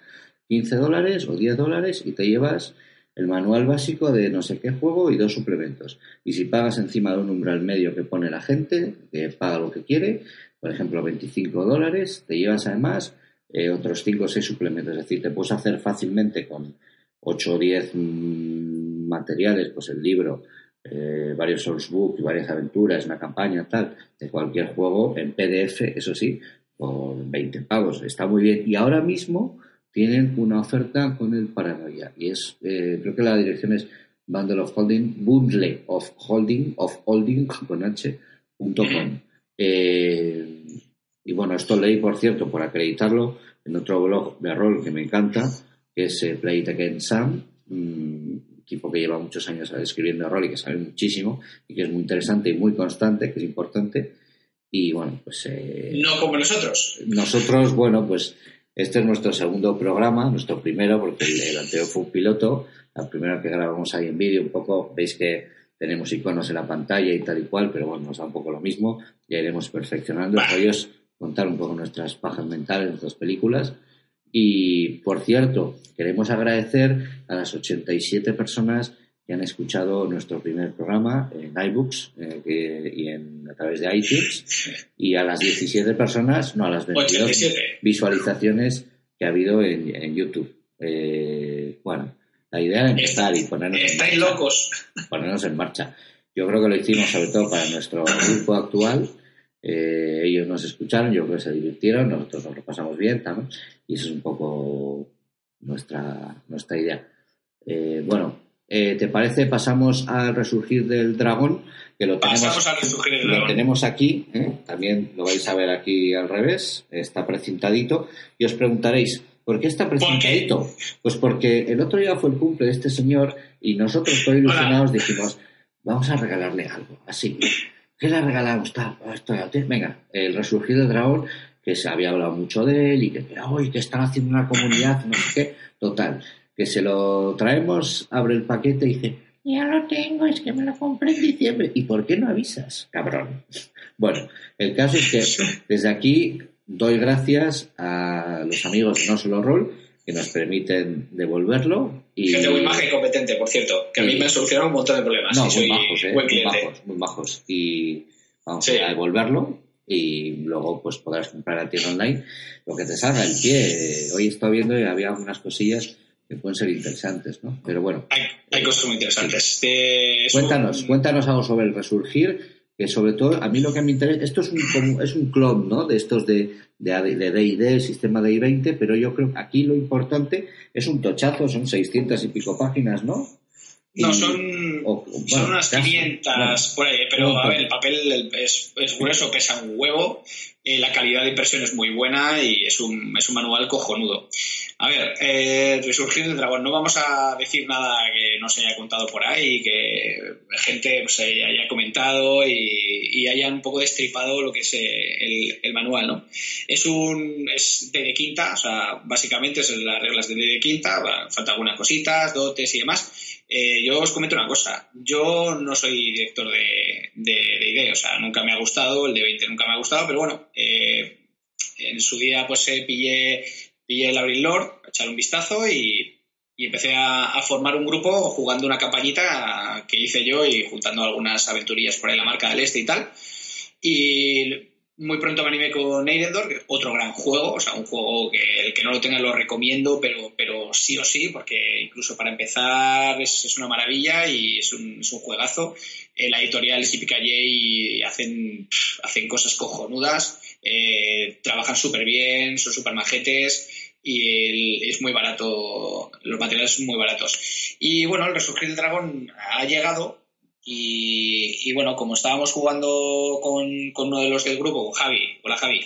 15 dólares o 10 dólares y te llevas el manual básico de no sé qué juego y dos suplementos. Y si pagas encima de un umbral medio que pone la gente, que paga lo que quiere, por ejemplo, 25 dólares, te llevas además eh, otros 5 o 6 suplementos. Es decir, te puedes hacer fácilmente con 8 o 10 mm, materiales, pues el libro, eh, varios sourcebooks, varias aventuras, una campaña, tal, de cualquier juego en PDF, eso sí, por 20 pavos. Está muy bien. Y ahora mismo tienen una oferta con el Paranoia. Y es, eh, creo que la dirección es Bundle of Holding, Bundle of Holding, of Holding, con H.com. Eh, y bueno, esto leí, por cierto, por acreditarlo, en otro blog de rol que me encanta, que es eh, Play It Again Sam, un equipo que lleva muchos años escribiendo rol y que sabe muchísimo y que es muy interesante y muy constante, que es importante. Y bueno, pues... Eh, no como nosotros. Nosotros, bueno, pues este es nuestro segundo programa, nuestro primero, porque el, anterior fue un piloto, la primera que grabamos ahí en vídeo, un poco, veis que tenemos iconos en la pantalla y tal y cual, pero bueno, nos da un poco lo mismo, ya iremos perfeccionando. Ellos contar un poco nuestras pajas mentales, nuestras películas. Y, por cierto, queremos agradecer a las 87 personas que han escuchado nuestro primer programa en iBooks eh, y en, a través de iTunes, y a las 17 personas, no, a las 22 visualizaciones que ha habido en, YouTube. Eh, bueno, la idea es empezar y ponernos Estáis en marcha, locos. Ponernos en marcha. Yo creo que lo hicimos sobre todo para nuestro grupo actual. Eh, ellos nos escucharon, yo creo que se divirtieron, nosotros nos lo pasamos bien, también, y eso es un poco nuestra, nuestra idea. Eh, bueno, eh, ¿te parece? Pasamos al resurgir del dragón, que lo tenemos, lo tenemos aquí, también lo vais a ver aquí al revés, está precintadito, y os preguntaréis, ¿Por qué está presentadito? Pues porque el otro día fue el cumple de este señor y nosotros, todos ilusionados, dijimos, vamos a regalarle algo, así. ¿Qué le regalamos? Venga, el resurgido dragón, que se había hablado mucho de él y que, hoy que están haciendo una comunidad, no sé qué. Total, que se lo traemos, abre el paquete y dice, ya lo tengo, es que me lo compré en diciembre. ¿Y por qué no avisas, cabrón? Bueno, el caso es que desde aquí doy gracias a los amigos de No Solo Roll que nos permiten devolverlo. Y... Gente muy maja y competente, por cierto, que a mí me han solucionado un montón de problemas. No, muy bajos, eh, muy bajos, muy bajos. Y vamos a devolverlo y luego pues podrás comprar a ti online lo que te salga el pie. Hoy he estado viendo y había algunas cosillas que pueden ser interesantes, ¿no? Pero bueno. Hay, cosas muy interesantes. cuéntanos, cuéntanos algo sobre el resurgir que sobre todo a mí lo que me interesa, esto es un, es un clon, ¿no? De estos de de D&D, el sistema de I-20, pero yo creo que aquí lo importante es un tochazo, son 600 y pico páginas, ¿no? No, son, son unas 500 por ahí, pero a ver, el papel es, es grueso, pesa un huevo eh, la calidad de impresión es muy buena y es un, es un manual cojonudo. A ver, eh, Resurgir del Dragón, no vamos a decir nada que no se haya contado por ahí, que gente pues, haya comentado y, haya un poco destripado lo que es eh, el, manual, ¿no? Es un es de quinta, o sea, básicamente son las reglas de de quinta, falta algunas cositas, dotes y demás, eh, yo os comento una cosa. Yo no soy director de, de, ID, o sea, nunca me ha gustado, el de 20 nunca me ha gustado, pero bueno, eh, en su día pues eh, pillé, pillé el Abril Lord, a echar un vistazo y, empecé a, formar un grupo jugando una campañita que hice yo y juntando algunas aventurillas por ahí la marca del este y tal. Y muy pronto me animé con Eidendor, otro gran juego, o sea, un juego que el que no lo tenga lo recomiendo, pero, pero sí o sí, porque incluso para empezar es, una maravilla y es un, es un juegazo. Eh, la editorial es y hacen, hacen cosas cojonudas, eh, trabajan súper bien, son súper majetes y es muy barato, los materiales son muy baratos. Y bueno, el Resurgir del Dragón ha llegado y, bueno, como estábamos jugando con, uno de los del grupo, Javi, hola Javi,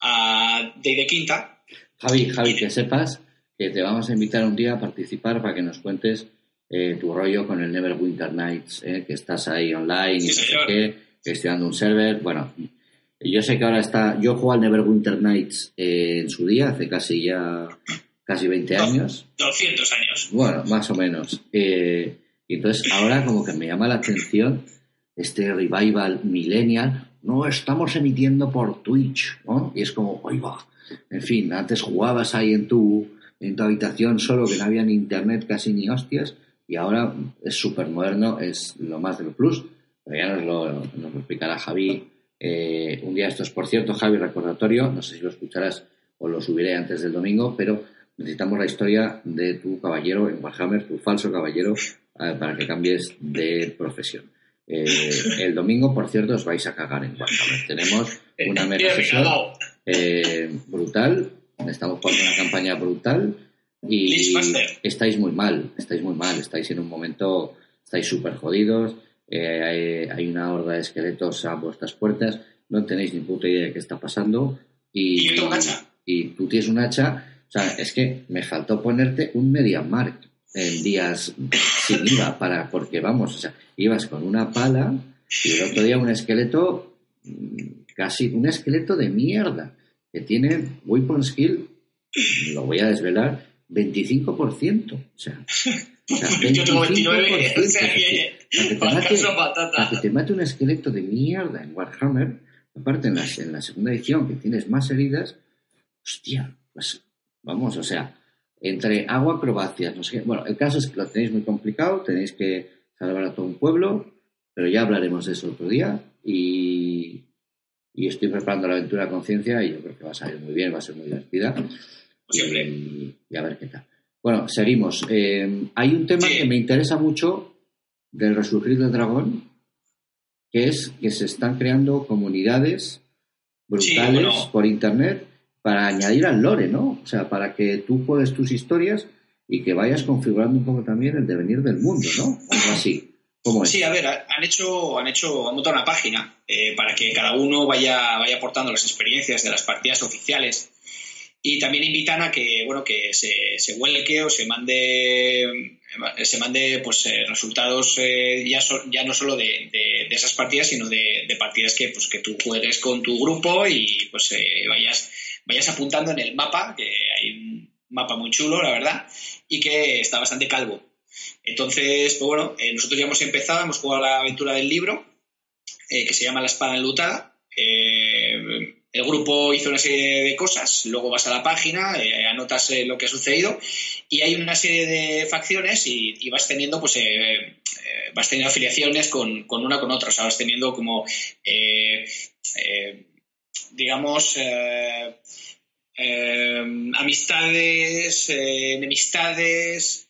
a de Quinta. Javi, Javi, que sepas que te vamos a invitar un día a participar para que nos cuentes eh, tu rollo con el Neverwinter Nights, eh, que estás ahí online y no sé qué, gestionando un server. Bueno, yo sé que ahora está. Yo juego al Neverwinter Nights eh, en su día, hace casi ya casi 20 años. 200 años. Bueno, más o menos. Eh, y entonces ahora como que me llama la atención este revival millennial. No, estamos emitiendo por Twitch, ¿no? Y es como, va. En fin, antes jugabas ahí en tu, en tu habitación solo que no había ni internet casi ni hostias y ahora es súper moderno, es lo más de lo plus. Pero ya nos lo, nos lo explicará Javi eh, un día esto es, por cierto, Javi, recordatorio, no sé si lo escucharás o lo subiré antes del domingo, pero necesitamos la historia de tu caballero en Warhammer, tu falso caballero para que cambies de profesión. Eh, el domingo, por cierto, os vais a cagar en Warhammer. Tenemos una mega sesión eh, brutal. Estamos jugando una campaña brutal y estáis muy mal, estáis muy mal, estáis en un momento, estáis súper jodidos. Eh, hay, una horda de esqueletos a vuestras puertas, no tenéis ni puta idea de qué está pasando. Y, y tú tienes un hacha. O sea, es que me faltó ponerte un Media Mark en días sin IVA, para, porque vamos, o sea, ibas con una pala y el otro día un esqueleto, mm, casi un esqueleto de mierda, que tiene Weapon Skill, lo voy a desvelar, 25%. O sea, o sea 25%. Para que te mate un esqueleto de mierda en Warhammer, aparte en la, en la segunda edición que tienes más heridas, hostia, pues vamos, o sea, entre agua, acrobacias, no sé qué. Bueno, el caso es que lo tenéis muy complicado, tenéis que salvar a todo un pueblo, pero ya hablaremos de eso otro día y, estoy preparando la aventura de conciencia y yo creo que va a salir muy bien, va a ser muy divertida. Siempre. Y, a ver qué tal. Bueno, seguimos. Eh, hay un tema que me interesa mucho del resurgir del dragón, que es que se están creando comunidades brutales por internet para añadir al lore, ¿no? O sea, para que tú juegues tus historias y que vayas configurando un poco también el devenir del mundo, ¿no? Algo así. ¿Cómo? Sí, a ver, han hecho, han hecho, han montado una página eh, para que cada uno vaya, vaya aportando las experiencias de las partidas oficiales y también invitan a que, bueno, que se, se vuelque o se mande se mande pues eh, resultados eh, ya, ya no solo de, de, esas partidas sino de, partidas que pues que tú juegues con tu grupo y pues vayas vayas apuntando en el mapa, que hay un mapa muy chulo, la verdad, y que está bastante calvo. Entonces, pues bueno, eh, nosotros ya hemos empezado, hemos jugado la aventura del libro, eh, que se llama La espada enlutada. Eh, el grupo hizo una serie de cosas, luego vas a la página, anotas lo que ha sucedido y hay una serie de facciones y, vas teniendo, pues, vas teniendo afiliaciones con, con, una con otra, o sea, vas teniendo como digamos, eh, eh, amistades, eh, enemistades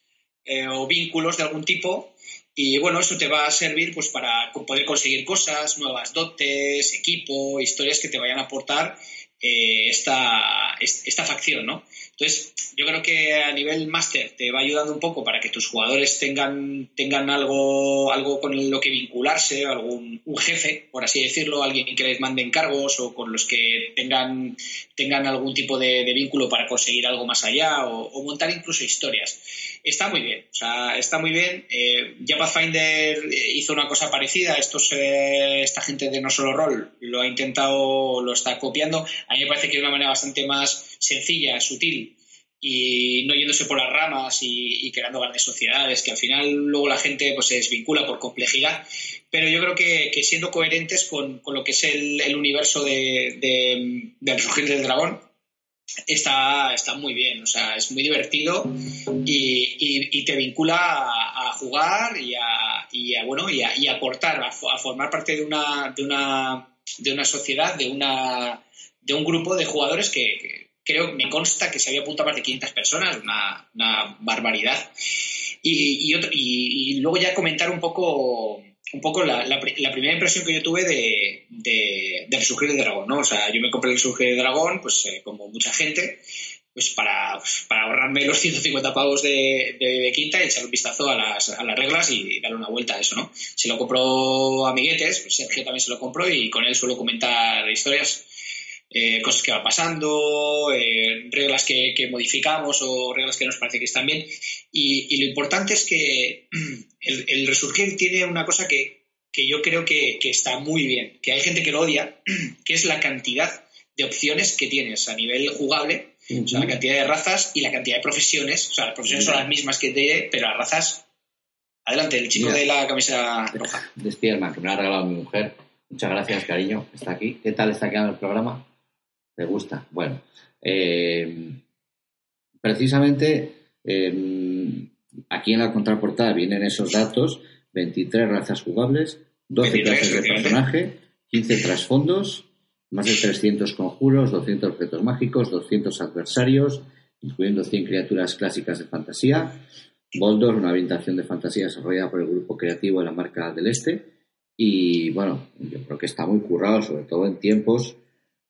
o vínculos de algún tipo. Y bueno, eso te va a servir pues para poder conseguir cosas, nuevas dotes, equipo, historias que te vayan a aportar eh, esta, esta facción, ¿no? Entonces, yo creo que a nivel máster te va ayudando un poco para que tus jugadores tengan, tengan algo, algo con lo que vincularse, algún un jefe, por así decirlo, alguien que les mande encargos o con los que tengan, tengan algún tipo de, vínculo para conseguir algo más allá o, montar incluso historias. Está muy bien, o sea, está muy bien. Eh, ya Pathfinder hizo una cosa parecida, estos, eh, esta gente de No Solo Roll lo ha intentado, lo está copiando. A mí me parece que de una manera bastante más sencilla, sutil y no yéndose por las ramas y, creando grandes sociedades, que al final luego la gente pues, se desvincula por complejidad. Pero yo creo que, siendo coherentes con, lo que es el, universo de, de, del Resurgir del Dragón, está, está muy bien, o sea, es muy divertido y, te vincula a, jugar y a, bueno, y a, aportar, a, formar parte de una, de una, de una sociedad, de, una, de un grupo de jugadores que creo, me consta que se había apuntado más de 500 personas, una, barbaridad. Y, y, luego ya comentar un poco, un poco la, primera impresión que yo tuve de, de, de del Dragón, ¿no? O sea, yo me compré el Resurgir del Dragón, pues eh, como mucha gente, pues para, para, ahorrarme los 150 pavos de, de, quinta y echar un vistazo a las, a las, reglas y darle una vuelta a eso, ¿no? Se lo compró Amiguetes, pues Sergio también se lo compró y con él suelo comentar historias eh, cosas que van pasando, eh, reglas que, modificamos o reglas que nos parece que están bien. Y, lo importante es que el, resurgir tiene una cosa que, yo creo que, está muy bien, que hay gente que lo odia, que es la cantidad de opciones que tienes a nivel jugable, o sea, la cantidad de razas y la cantidad de profesiones. O sea, las profesiones son las mismas que de, pero las razas. Adelante, el chico de la camisa roja. De Spiderman, que me ha regalado mi mujer. Muchas gracias, cariño. Está aquí. ¿Qué tal está quedando el programa? ¿Te gusta? Bueno, eh, precisamente eh, aquí en la contraportada vienen esos datos, 23 razas jugables, 12 clases de personaje, 15 trasfondos, más de 300 conjuros, 200 objetos mágicos, 200 adversarios, incluyendo 100 criaturas clásicas de fantasía, Boldor, una ambientación de fantasía desarrollada por el grupo creativo de la marca del Este. Y bueno, yo creo que está muy currado, sobre todo en tiempos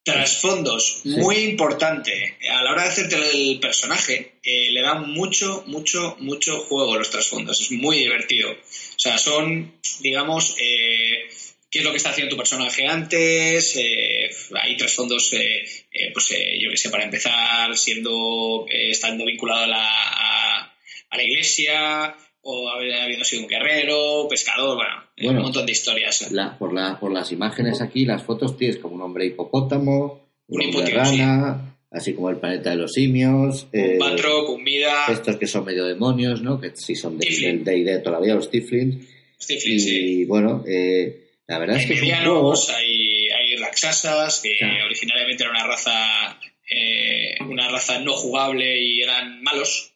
Trasfondos, muy importante. A la hora de hacerte el personaje, eh, le dan mucho, mucho, mucho juego los trasfondos. Es muy divertido. O sea, son, digamos, eh, qué es lo que está haciendo tu personaje antes. Eh, hay trasfondos, pues yo qué sé, para empezar, siendo, estando vinculado a la, a la iglesia, o habiendo sido un guerrero, pescador, bueno, un montón de historias. por, la, por las imágenes aquí, las fotos tienes como un hombre hipopótamo, un, hombre rana, así como el planeta de los simios. Un eh, un vida. Estos que son medio demonios, ¿no? Que sí son del D&D todavía, los Tiflins. y bueno, eh, la verdad es que es hay, hay Raxasas, que originalmente era una raza, eh, una raza no jugable y eran malos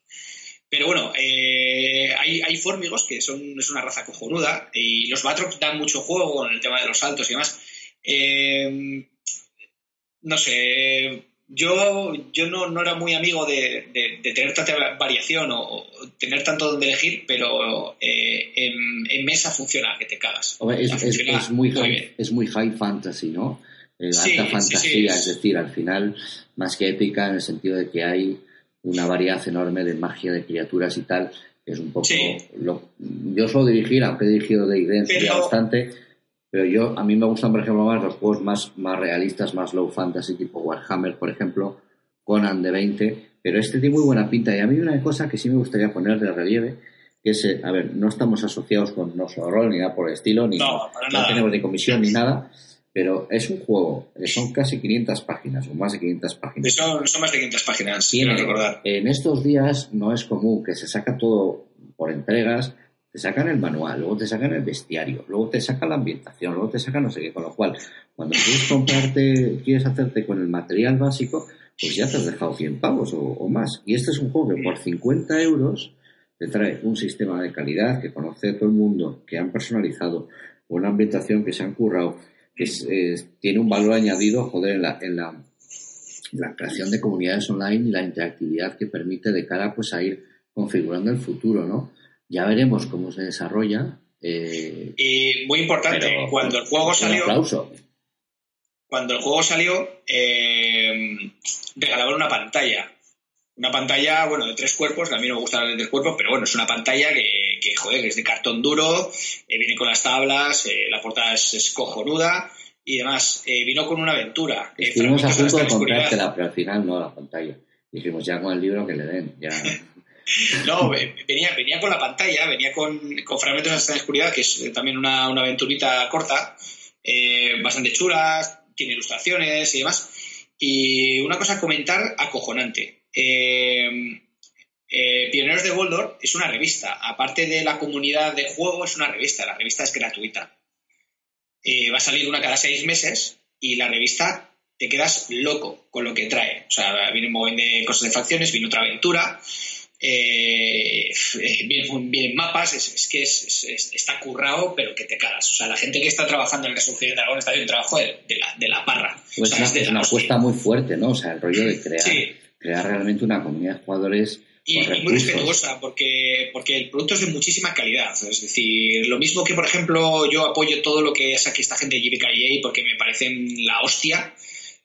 pero bueno, eh, hay, hay fórmigos que son, es una raza cojonuda y los Batroc dan mucho juego con el tema de los saltos y demás. Eh, no sé, yo, yo no, no, era muy amigo de, tener tanta variación o, tener tanto donde elegir, pero eh, en, mesa funciona que te cagas. Es, muy, high, es muy high fantasy, ¿no? alta fantasía, es decir, al final, más que épica en el sentido de que hay una variedad enorme de magia, de criaturas y tal. Es un poco. Lo, yo suelo dirigir, aunque he dirigido de idea bastante, pero yo a mí me gustan, por ejemplo, más los juegos más, más realistas, más low fantasy, tipo Warhammer, por ejemplo, Conan de 20. Pero este tiene muy buena pinta. Y a mí una cosa que sí me gustaría poner de relieve, que es, eh, a ver, no estamos asociados con No Roll ni nada por el estilo, ni no, no tenemos ni comisión ni nada pero es un juego, eh, son casi 500 páginas, o más de 500 páginas. Son, son más de 500 páginas, quiero recordar. En estos días no es común que se saca todo por entregas, te sacan el manual, luego te sacan el bestiario, luego te sacan la ambientación, luego te sacan no sé qué, con lo cual, cuando quieres comprarte, quieres hacerte con el material básico, pues ya te has dejado 100 pavos o, o más. Y este es un juego que por 50 euros te trae un sistema de calidad que conoce todo el mundo, que han personalizado, una ambientación que se han currado, que tiene un valor añadido, joder, en la, en la, la, creación de comunidades online y la interactividad que permite de cara pues a ir configurando el futuro, ¿no? Ya veremos cómo se desarrolla. Eh, y muy importante, cuando el juego salió... cuando el juego salió, eh, regalaban una pantalla. Una pantalla, bueno, de tres cuerpos, a mí no me gusta la de tres cuerpos, pero bueno, es una pantalla que, que joder, es de cartón duro, eh, viene con las tablas, eh, la portada es, cojonuda y demás. vino con una aventura. Estuvimos a punto de comprártela, pero al final no la pantalla. Dijimos, ya con el libro que le den, ya... No, venía, venía con la pantalla, venía con, con Fragmentos de la Oscuridad, que es también una, una aventurita corta, bastante chulas, tiene ilustraciones y demás. Y una cosa a comentar acojonante. Eh, eh, Pioneros de Goldor es una revista. Aparte de la comunidad de juego, es una revista. La revista es gratuita. Eh, va a salir una cada seis meses y la revista te quedas loco con lo que trae. O sea, viene un montón de cosas de facciones, viene otra aventura eh, vienen, mapas, es, que está currado, pero que te cagas. O sea, la gente que está trabajando en el Resurgir de Dragón está haciendo un trabajo de, la, de la, parra. Pues es una, apuesta muy fuerte, ¿no? O sea, el rollo de crear, crear realmente una comunidad de jugadores. Y, muy respetuosa, porque, porque el producto es de muchísima calidad. Es decir, lo mismo que, por ejemplo, yo apoyo todo lo que es aquí esta gente de JBKA porque me parecen la hostia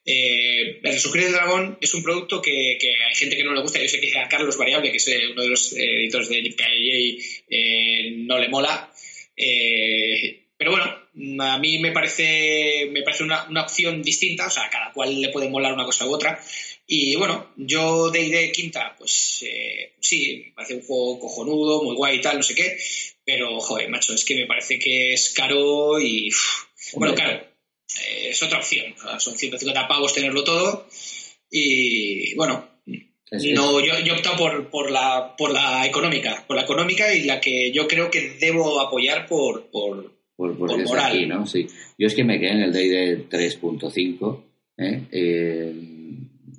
eh, el Resurgir del Dragón es un producto que, hay gente que no le gusta. Yo sé que a Carlos Variable, que es eh, uno de los editores de KIA, eh, no le mola. Eh, pero bueno, a mí me parece, me parece una, opción distinta, o sea, a cada cual le puede molar una cosa u otra. Y bueno, yo de ID Quinta, pues sí, me parece un juego cojonudo, muy guay y tal, no sé qué. Pero, joder, macho, es que me parece que es caro y. bueno, caro eh, es otra opción. son 150 pavos tenerlo todo. Y bueno, no, yo, yo he optado por, por, la, por la económica, por la económica y la que yo creo que debo apoyar por, por, por, moral. ¿no? Sí. Yo es que me quedé en el de 3.5. ¿eh? ¿eh?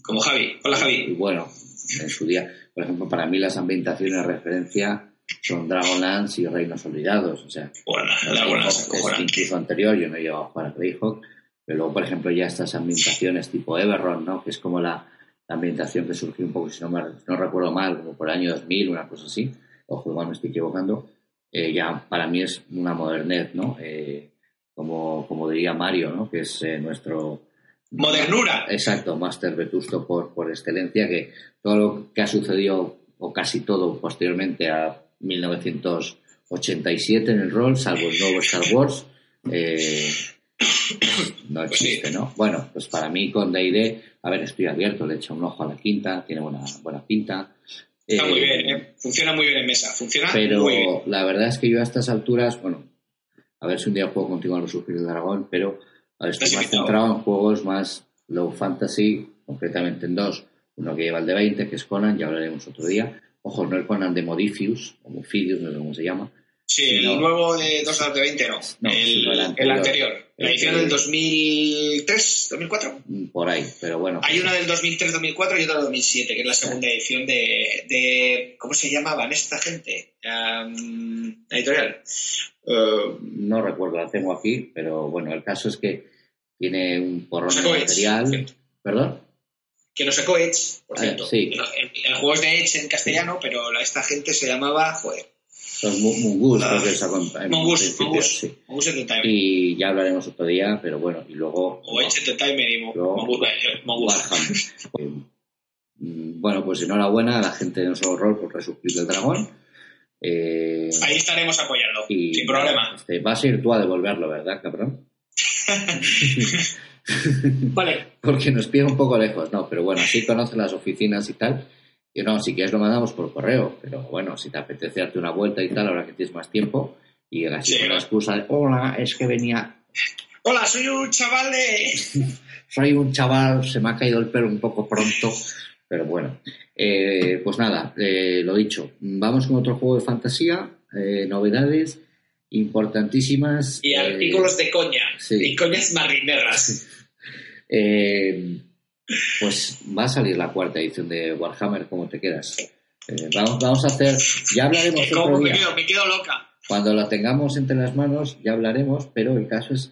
Como Javi. Hola Javi. bueno, en su día, por ejemplo, para mí las ambientaciones de referencia son Dragonlance y Reinos Olvidados. O sea, bueno, Dragonlance incluso anterior, yo no llegado a jugar a Greyhawk, pero luego, por ejemplo, ya estas ambientaciones tipo Everron, ¿no? que es como la, ambientación que surgió un poco, si no, no recuerdo mal, como por el año 2000, una cosa así, ojo, igual me estoy equivocando, eh, ya para mí es una modernez, ¿no? Eh, como, como diría Mario, ¿no? que es eh, nuestro... Modernura. Exacto, Master Vetusto por, por excelencia, que todo lo que ha sucedido, o casi todo posteriormente a 1987 en el rol, salvo el nuevo Star Wars. Eh, no pues existe, ¿no? Bueno, pues para mí con D&D, a ver, estoy abierto, le he hecho un ojo a la quinta, tiene buena, buena pinta. Está muy bien, eh, funciona muy bien en mesa, funciona pero muy bien. la verdad es que yo a estas alturas, bueno, a ver si un día puedo continuar los del Dragón, pero estoy más centrado en juegos más low fantasy, concretamente en dos. Uno que lleva el de 20, que es Conan, ya hablaremos otro día, Ojo, no el Conan de Modifius, o Mofidius, no sé cómo se llama. Sí, el nuevo de 2 de 20 no. el, anterior. La edición del 2003, 2004. Mm, por ahí, pero bueno. Hay una del 2003-2004 y otra del 2007, que es la segunda edición de, de ¿cómo se llamaban esta gente? la editorial. Uh, no recuerdo, la tengo aquí, pero bueno, el caso es que tiene un porrón de material. ¿Perdón? que no sacó Edge, por ah, cierto. El, juego es de Edge en castellano, pero esta gente se llamaba, joder. Los Mungus, Mungus, Mungus, Mungus Entertainment. Y ya hablaremos otro día, pero bueno, y luego... O Edge Entertainment y Mungus. Eh, mm, bueno, pues enhorabuena a la gente de No Solo Rol por resurgir del dragón. Eh, Ahí estaremos apoyando, sin problema. Este, vas a ir tú a devolverlo, ¿verdad, cabrón? vale. Porque nos pide un poco lejos, no, pero bueno, sí conoce las oficinas y tal. Y no, si quieres lo mandamos por correo, pero bueno, si te apetece darte una vuelta y tal, ahora que tienes más tiempo, y así con la excusa de, hola, es que venía... Hola, soy un chaval de... soy un chaval, se me ha caído el pelo un poco pronto, pero bueno. Eh, pues nada, eh, lo dicho, vamos con otro juego de fantasía, eh, novedades importantísimas. Y artículos de coña, y coñas marineras. Eh, pues va a salir la cuarta edición de Warhammer, ¿cómo te quedas? Eh, vamos, a hacer, ya hablaremos. ¿Cómo me quedo? Me quedo loca. Cuando la tengamos entre las manos, ya hablaremos, pero el caso es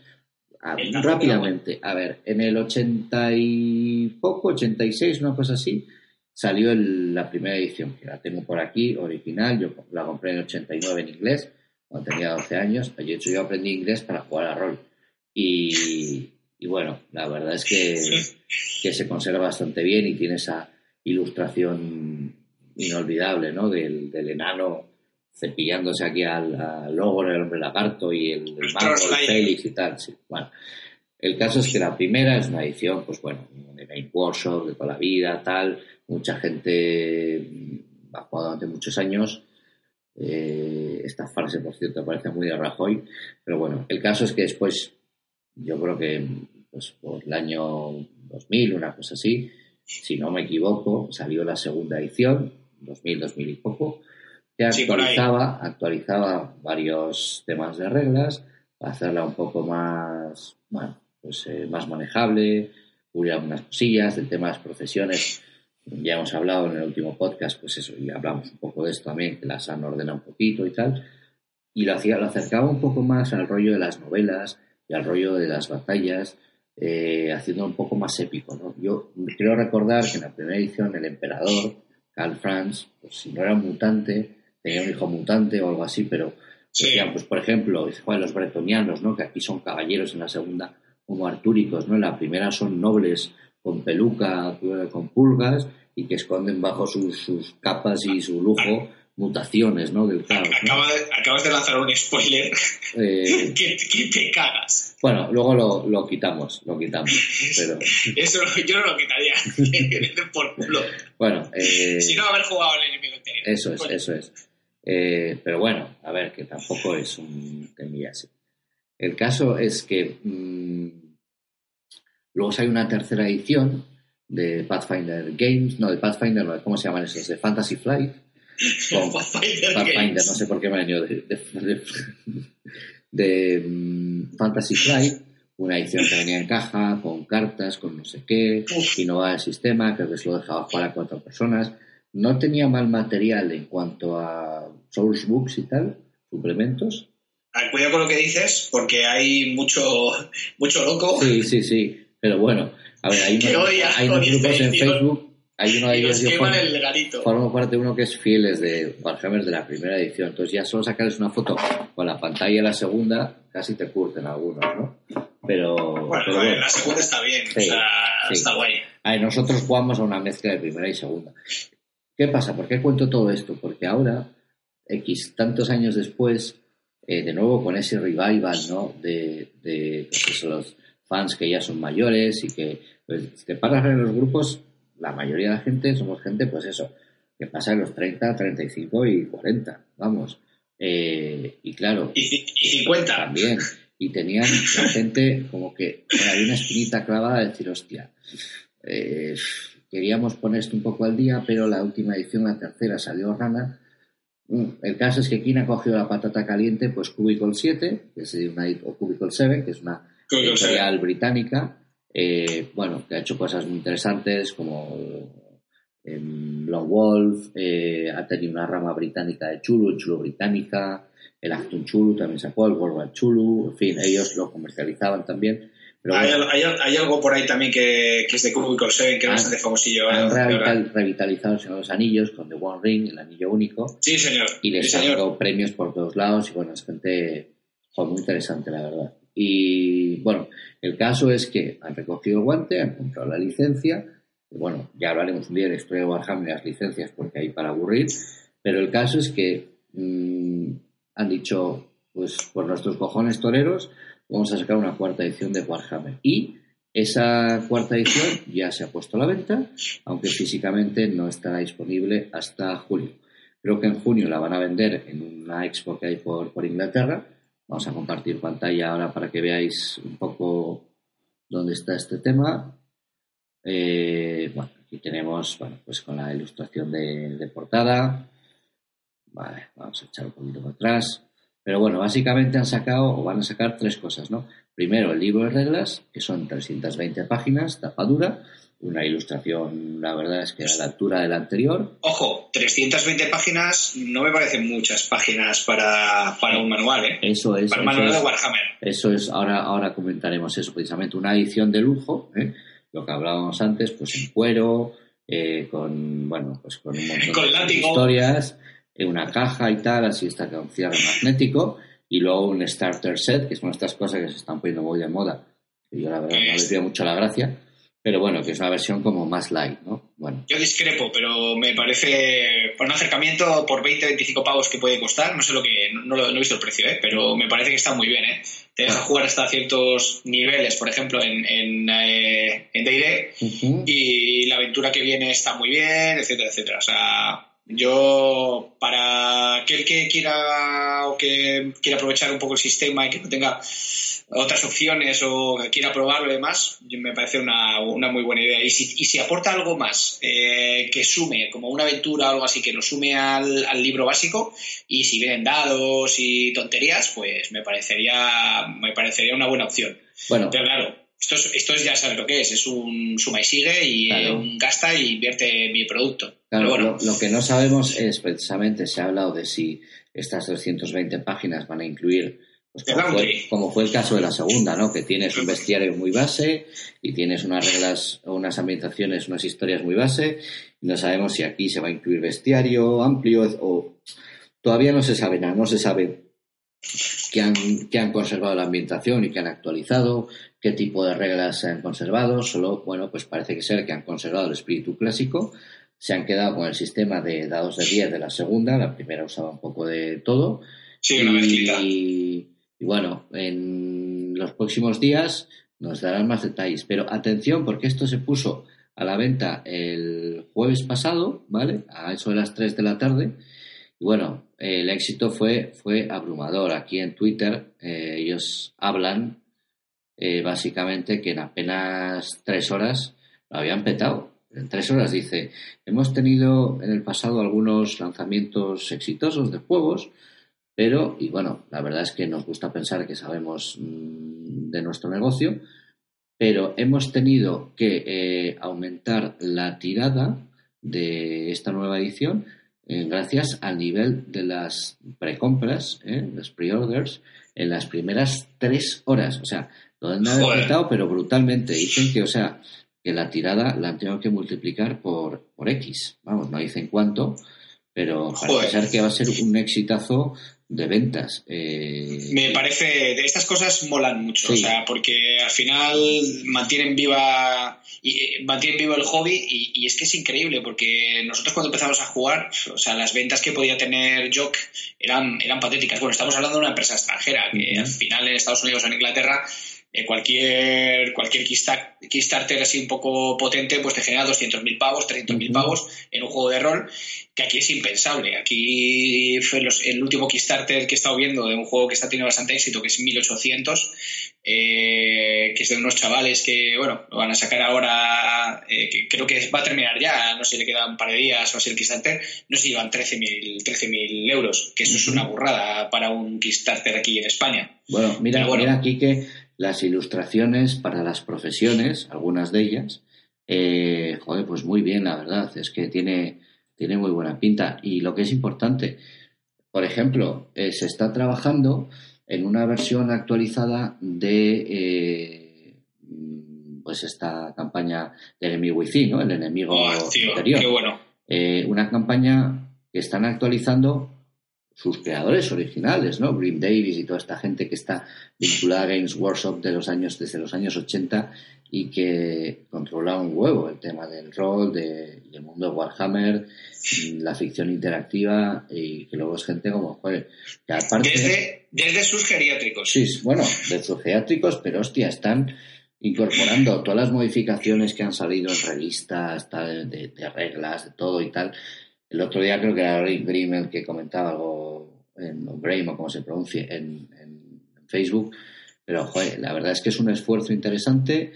rápidamente. A ver, en el 80 y poco, 86, una cosa así, salió la primera edición, que la tengo por aquí, original. Yo la compré en el 89 en inglés, cuando tenía 12 años. De hecho, yo aprendí inglés para jugar a rol. Y, y bueno, la verdad es que, que se conserva bastante bien y tiene esa ilustración inolvidable, ¿no? Del, del enano cepillándose aquí al, al logro, el hombre lagarto y el, el mago, el Félix y tal. Sí. Bueno, el caso es que la primera es una edición, pues bueno, de Game Workshop, de toda la vida, tal. Mucha gente ha jugado durante muchos años. Eh, esta frase, por cierto, parece muy de Rajoy. Pero bueno, el caso es que después, yo creo que pues, por el año 2000, una cosa así, si no me equivoco, salió la segunda edición, 2000, 2000 y poco, que actualizaba, actualizaba varios temas de reglas para hacerla un poco más, bueno, pues, eh, más manejable, cubrir algunas cosillas, del tema de las profesiones. Ya hemos hablado en el último podcast, pues eso, y hablamos un poco de esto también, que las han ordenado un poquito y tal. Y lo, hacía, lo acercaba un poco más al rollo de las novelas y al rollo de las batallas, eh, haciendo un poco más épico. ¿no? Yo quiero recordar que en la primera edición el emperador, Karl Franz, pues si no era un mutante, tenía un hijo mutante o algo así, pero decían, pues por ejemplo, los bretonianos, ¿no? que aquí son caballeros en la segunda, como artúricos, ¿no? En la primera son nobles con peluca, con pulgas y que esconden bajo sus, sus capas y su lujo mutaciones, ¿no? Del caos. acabas de lanzar un spoiler eh, que, te cagas. Bueno, luego lo, lo quitamos, lo quitamos. Pero... Eso yo no lo quitaría. por culo. Bueno, eh... si no haber jugado al enemigo anterior. Eso es, eso es. Eh, pero bueno, a ver, que tampoco es un temilla así. El caso es que mmm, luego hay una tercera edición de Pathfinder Games, no, de Pathfinder, no, ¿cómo se llaman esos? De Fantasy Flight. Con Pathfinder, Pathfinder no sé por qué me han venido de, de, de, de um, Fantasy Flight, una edición que venía en caja, con cartas, con no sé qué, innovaba el sistema, creo que se lo dejaba jugar a cuatro personas. No tenía mal material en cuanto a source books y tal, suplementos, cuidado con lo que dices, porque hay mucho, mucho loco. Sí, sí, sí. Pero bueno, a ver, hay, unos, hay unos grupos en Facebook. Hay uno de ellos que formo, el formo parte de uno que es fieles de Warhammer de la primera edición. Entonces ya solo sacarles una foto con la pantalla de la segunda, casi te curten algunos, ¿no? Pero bueno, pero bueno. la segunda está bien, sí, o sea, sí. está guay. A ver, nosotros jugamos a una mezcla de primera y segunda. ¿Qué pasa? ¿Por qué cuento todo esto? Porque ahora, X tantos años después, eh, de nuevo con ese revival, ¿no? De, de pues los fans que ya son mayores y que pues, te paras en los grupos, la mayoría de la gente somos gente, pues eso, que pasa en los 30, 35 y 40, vamos. Eh, y claro. Y, y 50. También. Y tenían la gente como que había una espinita clavada de decir, hostia, eh, queríamos poner esto un poco al día, pero la última edición, la tercera, salió rana el caso es que quien ha cogido la patata caliente, pues Cubicle 7, que es una, o Cubicle 7, que es una editorial británica, eh, bueno, que ha hecho cosas muy interesantes como eh, Long Wolf, eh, ha tenido una rama británica de Chulu, Chulu británica, el Acton Chulu también sacó, el World War Chulu, en fin, ellos lo comercializaban también. Pero hay, bueno, hay, hay, algo por ahí también que, que es de Cubicle 7, que es bastante famosillo. Han revital, revitalizado los anillos con The One Ring, el anillo único. Sí, señor. Y les sí, han dado premios por todos lados y bueno, es gente muy interesante, la verdad. Y bueno, el caso es que han recogido el guante, han comprado la licencia. Bueno, ya hablaremos un día de la de Warhammer y las licencias porque hay para aburrir. Pero el caso es que mmm, han dicho, pues por nuestros cojones toreros, vamos a sacar una cuarta edición de Warhammer. Y esa cuarta edición ya se ha puesto a la venta, aunque físicamente no estará disponible hasta julio. Creo que en junio la van a vender en una expo que hay por, por Inglaterra. Vamos a compartir pantalla ahora para que veáis un poco dónde está este tema. Eh, bueno, aquí tenemos, bueno, pues con la ilustración de, de portada. Vale, vamos a echar un poquito para atrás. Pero bueno, básicamente han sacado o van a sacar tres cosas, ¿no? Primero, el libro de reglas, que son 320 páginas, tapa dura, una ilustración, la verdad es que a la altura del anterior. Ojo, 320 páginas no me parecen muchas páginas para, para un manual, ¿eh? Eso es. Para un manual de Warhammer. Eso es, ahora, ahora comentaremos eso, precisamente, una edición de lujo, ¿eh? lo que hablábamos antes, pues en cuero, eh, con, bueno, pues con un montón con de látigo. historias en una caja y tal, así está con cierre magnético, y luego un starter set, que son estas cosas que se están poniendo muy de moda, yo la verdad no le pido mucho la gracia, pero bueno, que es una versión como más light, ¿no? Bueno. Yo discrepo, pero me parece, un acercamiento, por 20, 25 pavos que puede costar, no sé lo que, no, lo, he visto el precio, ¿eh? pero me parece que está muy bien, ¿eh? Te deja jugar hasta ciertos niveles, por ejemplo, en, en, eh, en D&D, y la aventura que viene está muy bien, etcétera, etcétera. O sea, yo, para aquel que quiera o que quiera aprovechar un poco el sistema y que no tenga otras opciones o que quiera probarlo y demás, me parece una, muy buena idea. Y si, y si aporta algo más eh, que sume, como una aventura o algo así, que lo sume al, libro básico, y si vienen dados y tonterías, pues me parecería, me parecería una buena opción. Bueno. Pero claro, esto es, esto es ya sabes lo que es, es un suma y sigue y un gasta y invierte mi producto. Claro, lo, que no sabemos es precisamente, se ha hablado de si estas 220 páginas van a incluir, pues como, fue, el caso de la segunda, ¿no? Que tienes un bestiario muy base y tienes unas reglas, unas ambientaciones, unas historias muy base. Y no sabemos si aquí se va a incluir bestiario amplio o todavía no se sabe nada, no se sabe que han, que han conservado la ambientación y que han actualizado, qué tipo de reglas se han conservado, solo, bueno, pues parece que ser que han conservado el espíritu clásico, se han quedado con el sistema de dados de 10 de la segunda, la primera usaba un poco de todo. Sí, una y, y bueno, en los próximos días nos darán más detalles, pero atención porque esto se puso a la venta el jueves pasado, ¿vale? A eso de las 3 de la tarde. Y bueno, el éxito fue, fue abrumador. Aquí en Twitter eh, ellos hablan eh, básicamente que en apenas tres horas lo habían petado en tres horas dice, hemos tenido en el pasado algunos lanzamientos exitosos de juegos, pero, y bueno, la verdad es que nos gusta pensar que sabemos mm, de nuestro negocio, pero hemos tenido que eh, aumentar la tirada de esta nueva edición eh, gracias al nivel de las precompras, eh, las pre-orders, en las primeras tres horas. O sea, lo han aumentado, pero brutalmente. Dicen que, o sea, que la tirada la han tenido que multiplicar por, por X. Vamos, no dicen cuánto, pero parece ser que va a ser un exitazo de ventas. Eh, Me parece, de estas cosas molan mucho, o sea, porque al final mantienen viva y eh, mantienen vivo el hobby y, es que es increíble porque nosotros cuando empezamos a jugar, o sea, las ventas que podía tener Jock eran, eran patéticas. Bueno, estamos hablando de una empresa extranjera que al final en Estados Unidos o en Inglaterra eh, cualquier, cualquier Kickstarter así un poco potente, pues te genera 200.000 pavos, 300.000 pavos en un juego de rol, que aquí es impensable. Aquí fue el último Kickstarter que he estado viendo de un juego que está teniendo bastante éxito, que es 1800, eh, que es de unos chavales que, bueno, lo van a sacar ahora, eh, que creo que va a terminar ya, no sé le quedan un par de días o así el Kickstarter, no sé llevan 13.000 13 euros, que eso es una burrada para un Kickstarter aquí en España. Bueno, mira, bueno, mira aquí que las ilustraciones para las profesiones, algunas de ellas, eh, joder, pues muy bien, la verdad, es que tiene, tiene muy buena pinta. Y lo que es importante, por ejemplo, eh, se está trabajando en una versión actualizada de eh, pues esta campaña de enemigo Within, ¿no? El enemigo oh, Qué bueno. una campaña que están actualizando sus creadores originales, ¿no? Grim Davis y toda esta gente que está vinculada a Games Workshop de los años, desde los años 80 y que controla un huevo el tema del rol, de, del mundo de Warhammer, la ficción interactiva y que luego es gente como, joder, que aparte... Desde, sus geriátricos. Sí, bueno, de sus geriátricos, pero hostia, están incorporando todas las modificaciones que han salido en revistas, de, de reglas, de todo y tal, el otro día creo que era Rick Grimm el que comentaba algo en o Graham o como se pronuncie en, Facebook. Pero, joder, la verdad es que es un esfuerzo interesante.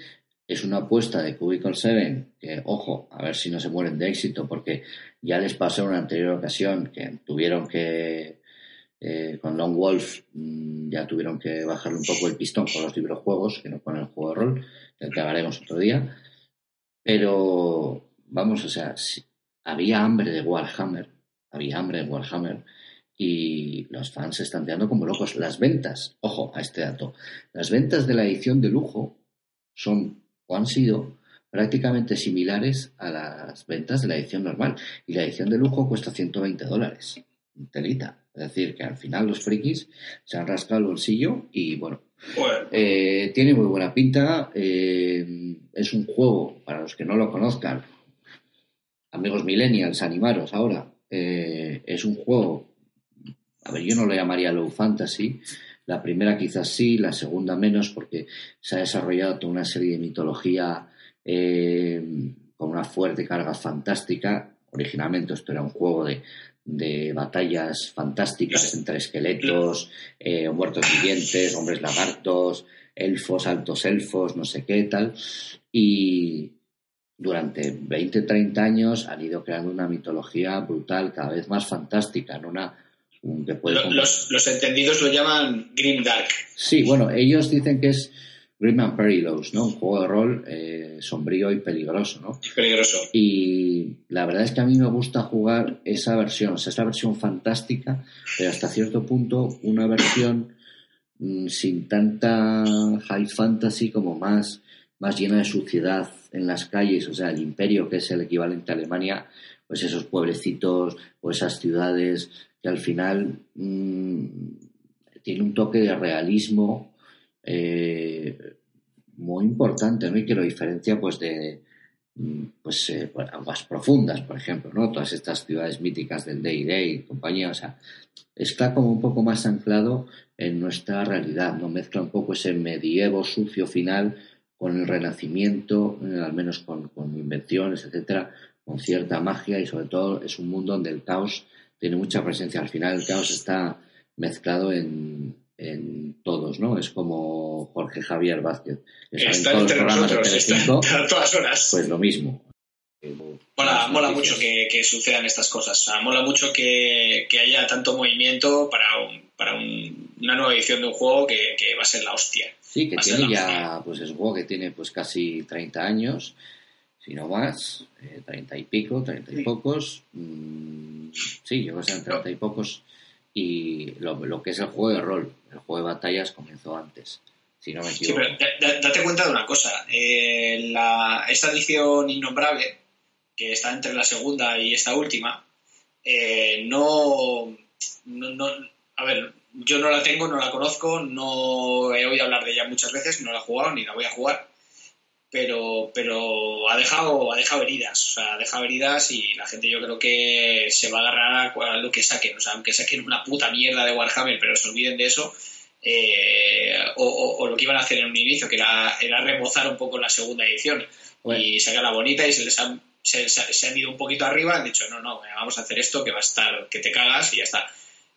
Es una apuesta de Cubicle 7 que, ojo, a ver si no se mueren de éxito, porque ya les pasó en una anterior ocasión que tuvieron que, eh, con Long Wolf, mm, ya tuvieron que bajarle un poco el pistón con los librojuegos, que no con el juego de rol, que hablaremos otro día. Pero, vamos, o sea, había hambre de Warhammer, había hambre de Warhammer y los fans se están quedando como locos. Las ventas, ojo a este dato, las ventas de la edición de lujo son o han sido prácticamente similares a las ventas de la edición normal y la edición de lujo cuesta 120 dólares. Telita. Es decir, que al final los frikis se han rascado el bolsillo y bueno, Eh, tiene muy buena pinta. Eh, es un juego, para los que no lo conozcan, amigos millennials, animaros ahora. Eh, es un juego, a ver, yo no lo llamaría low fantasy. La primera quizás sí, la segunda menos, porque se ha desarrollado toda una serie de mitología con una fuerte carga fantástica. Originalmente esto era un juego de, de batallas fantásticas entre esqueletos, eh, muertos vivientes, hombres lagartos, elfos, altos elfos, no sé qué tal. Y durante 20, 30 años han ido creando una mitología brutal, cada vez más fantástica, ¿no? una los, los, entendidos lo llaman Grim Dark. Sí, bueno, ellos dicen que es Grim and Perilous, ¿no? Un juego de rol eh, sombrío y peligroso, ¿no? Peligroso. Y la verdad es que a mí me gusta jugar esa versión, o sea, esa versión fantástica, pero hasta cierto punto una versión mm, sin tanta high fantasy como más, más llena de suciedad en las calles, o sea, el imperio que es el equivalente a Alemania, pues esos pueblecitos o esas ciudades que al final mm, tiene un toque de realismo eh, muy importante, ¿no? Y que lo diferencia, pues, de mm, pues, eh, aguas profundas, por ejemplo, ¿no? Todas estas ciudades míticas del Day Day y compañía, o sea, está como un poco más anclado en nuestra realidad, ¿no? Mezcla un poco ese medievo sucio final con el renacimiento, eh, al menos con, con invenciones, etcétera, con cierta magia y sobre todo es un mundo donde el caos tiene mucha presencia. Al final el caos está mezclado en, en todos, ¿no? Es como Jorge Javier Vázquez. Está en todos entre los nosotros, está a todas horas. Pues lo mismo. Mola, mola mucho que, que, sucedan estas cosas. O sea, mola mucho que, que haya tanto movimiento para, un, para un, una nueva edición de un juego que, que, va a ser la hostia. Sí, que tiene ya, pues es un juego que tiene pues casi 30 años, si no más, eh, 30 y pico, 30 y pocos. Mm, sí, yo creo que sean 30 y pocos y lo, que es el juego de rol, el juego de batallas comenzó antes, si no me equivoco. Sí, pero date cuenta de una cosa, eh, la, esta edición innombrable, que está entre la segunda y esta última, eh, no, no, a ver, yo no la tengo, no la conozco, no he oído hablar de ella muchas veces, no la he jugado ni la voy a jugar. Pero, pero ha, dejado, ha dejado heridas, o sea, ha dejado heridas y la gente yo creo que se va a agarrar a lo que saquen, o sea, aunque saquen una puta mierda de Warhammer, pero se olviden de eso, eh, o, lo que iban a hacer en un inicio, que era, era remozar un poco la segunda edición. Y sacar la bonita y se les han, se, se, han ido un poquito arriba, han dicho, no, no, vamos a hacer esto que va a estar, que te cagas y ya está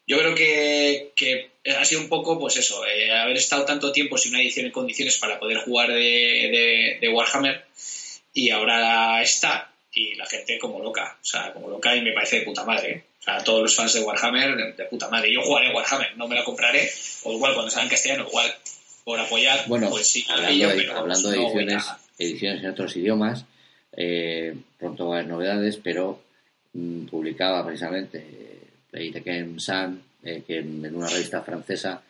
yo creo que, que, ha sido un poco, pues eso, eh, haber estado tanto tiempo sin una edición en condiciones para poder jugar de, de, Warhammer y ahora está y la gente como loca, o sea, como loca y me parece de puta madre. O sea, todos los fans de Warhammer, de, puta madre. Yo jugaré Warhammer, no me la compraré, o igual cuando salga en castellano, igual por apoyar, bueno, pues sí, hablando, de, hablando de ediciones, ediciones en otros idiomas, eh, pronto va a haber novedades, pero mm, publicaba precisamente leí de Ken San, eh, que en, una revista francesa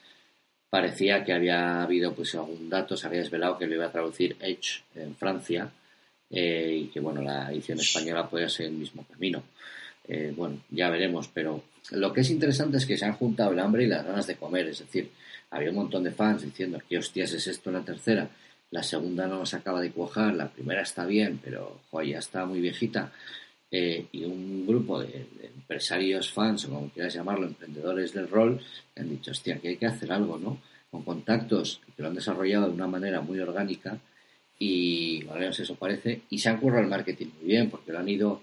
parecía que había habido pues algún dato, se había desvelado que lo iba a traducir Edge en Francia eh, y que bueno, la edición española puede ser el mismo camino. Eh, bueno, ya veremos, pero lo que es interesante es que se han juntado el hambre y las ganas de comer, es decir, había un montón de fans diciendo que hostias es esto la tercera, la segunda no nos acaba de cuajar, la primera está bien, pero joder, ya está muy viejita. Eh, y un grupo de, empresarios fans, o como quieras llamarlo, emprendedores del rol, han dicho, hostia, que hay que hacer algo, ¿no? Con contactos que lo han desarrollado de una manera muy orgánica y, al menos eso parece, y se han currado el marketing muy bien, porque lo han ido...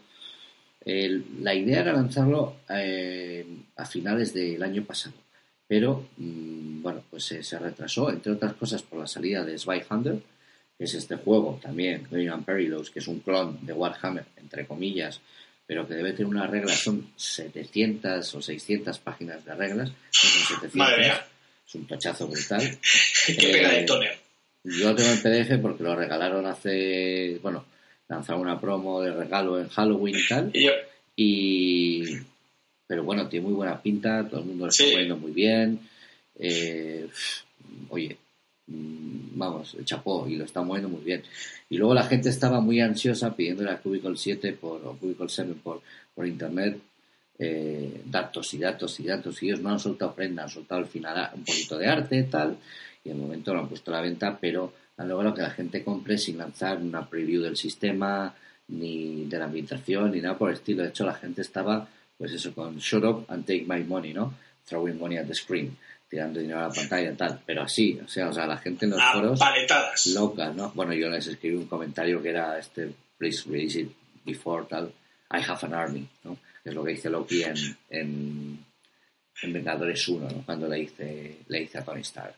la idea era lanzarlo eh, a finales del año pasado, pero, mm, bueno, pues se retrasó, entre otras cosas, por la salida de Hunter que es este juego también, Green and Perilous, que es un clon de Warhammer, entre comillas, pero que debe tener unas reglas, son 700 o 600 páginas de reglas, es un tochazo brutal. Qué pena de toner. Yo tengo el PDF porque lo regalaron hace, bueno, lanzaron una promo de regalo en Halloween y tal. Y, pero bueno, tiene muy buena pinta, todo el mundo lo está poniendo muy bien. Eh, oye, vamos, chapó y lo está moviendo muy bien. Y luego la gente estaba muy ansiosa pidiendo a Cubicle 7 por, o Cubicle 7 por, por internet eh, datos y datos y datos y ellos no han soltado prenda, han soltado al final un poquito de arte tal y en el momento lo han puesto a la venta, pero han logrado que la gente compre sin lanzar una preview del sistema, ni de la ambientación, ni nada por el estilo. De hecho, la gente estaba, pues eso, con Shut Up and Take My Money, ¿no? Throwing money at the screen, tirando dinero a la pantalla y tal. Pero así, o sea, o sea la gente en los foros... Loca, ¿no? Bueno, yo les escribí un comentario que era este, please release it before tal, I have an army, ¿no? Que es lo que dice Loki en, en, en Vengadores 1, ¿no? Cuando le dice, le dice a Tony Stark,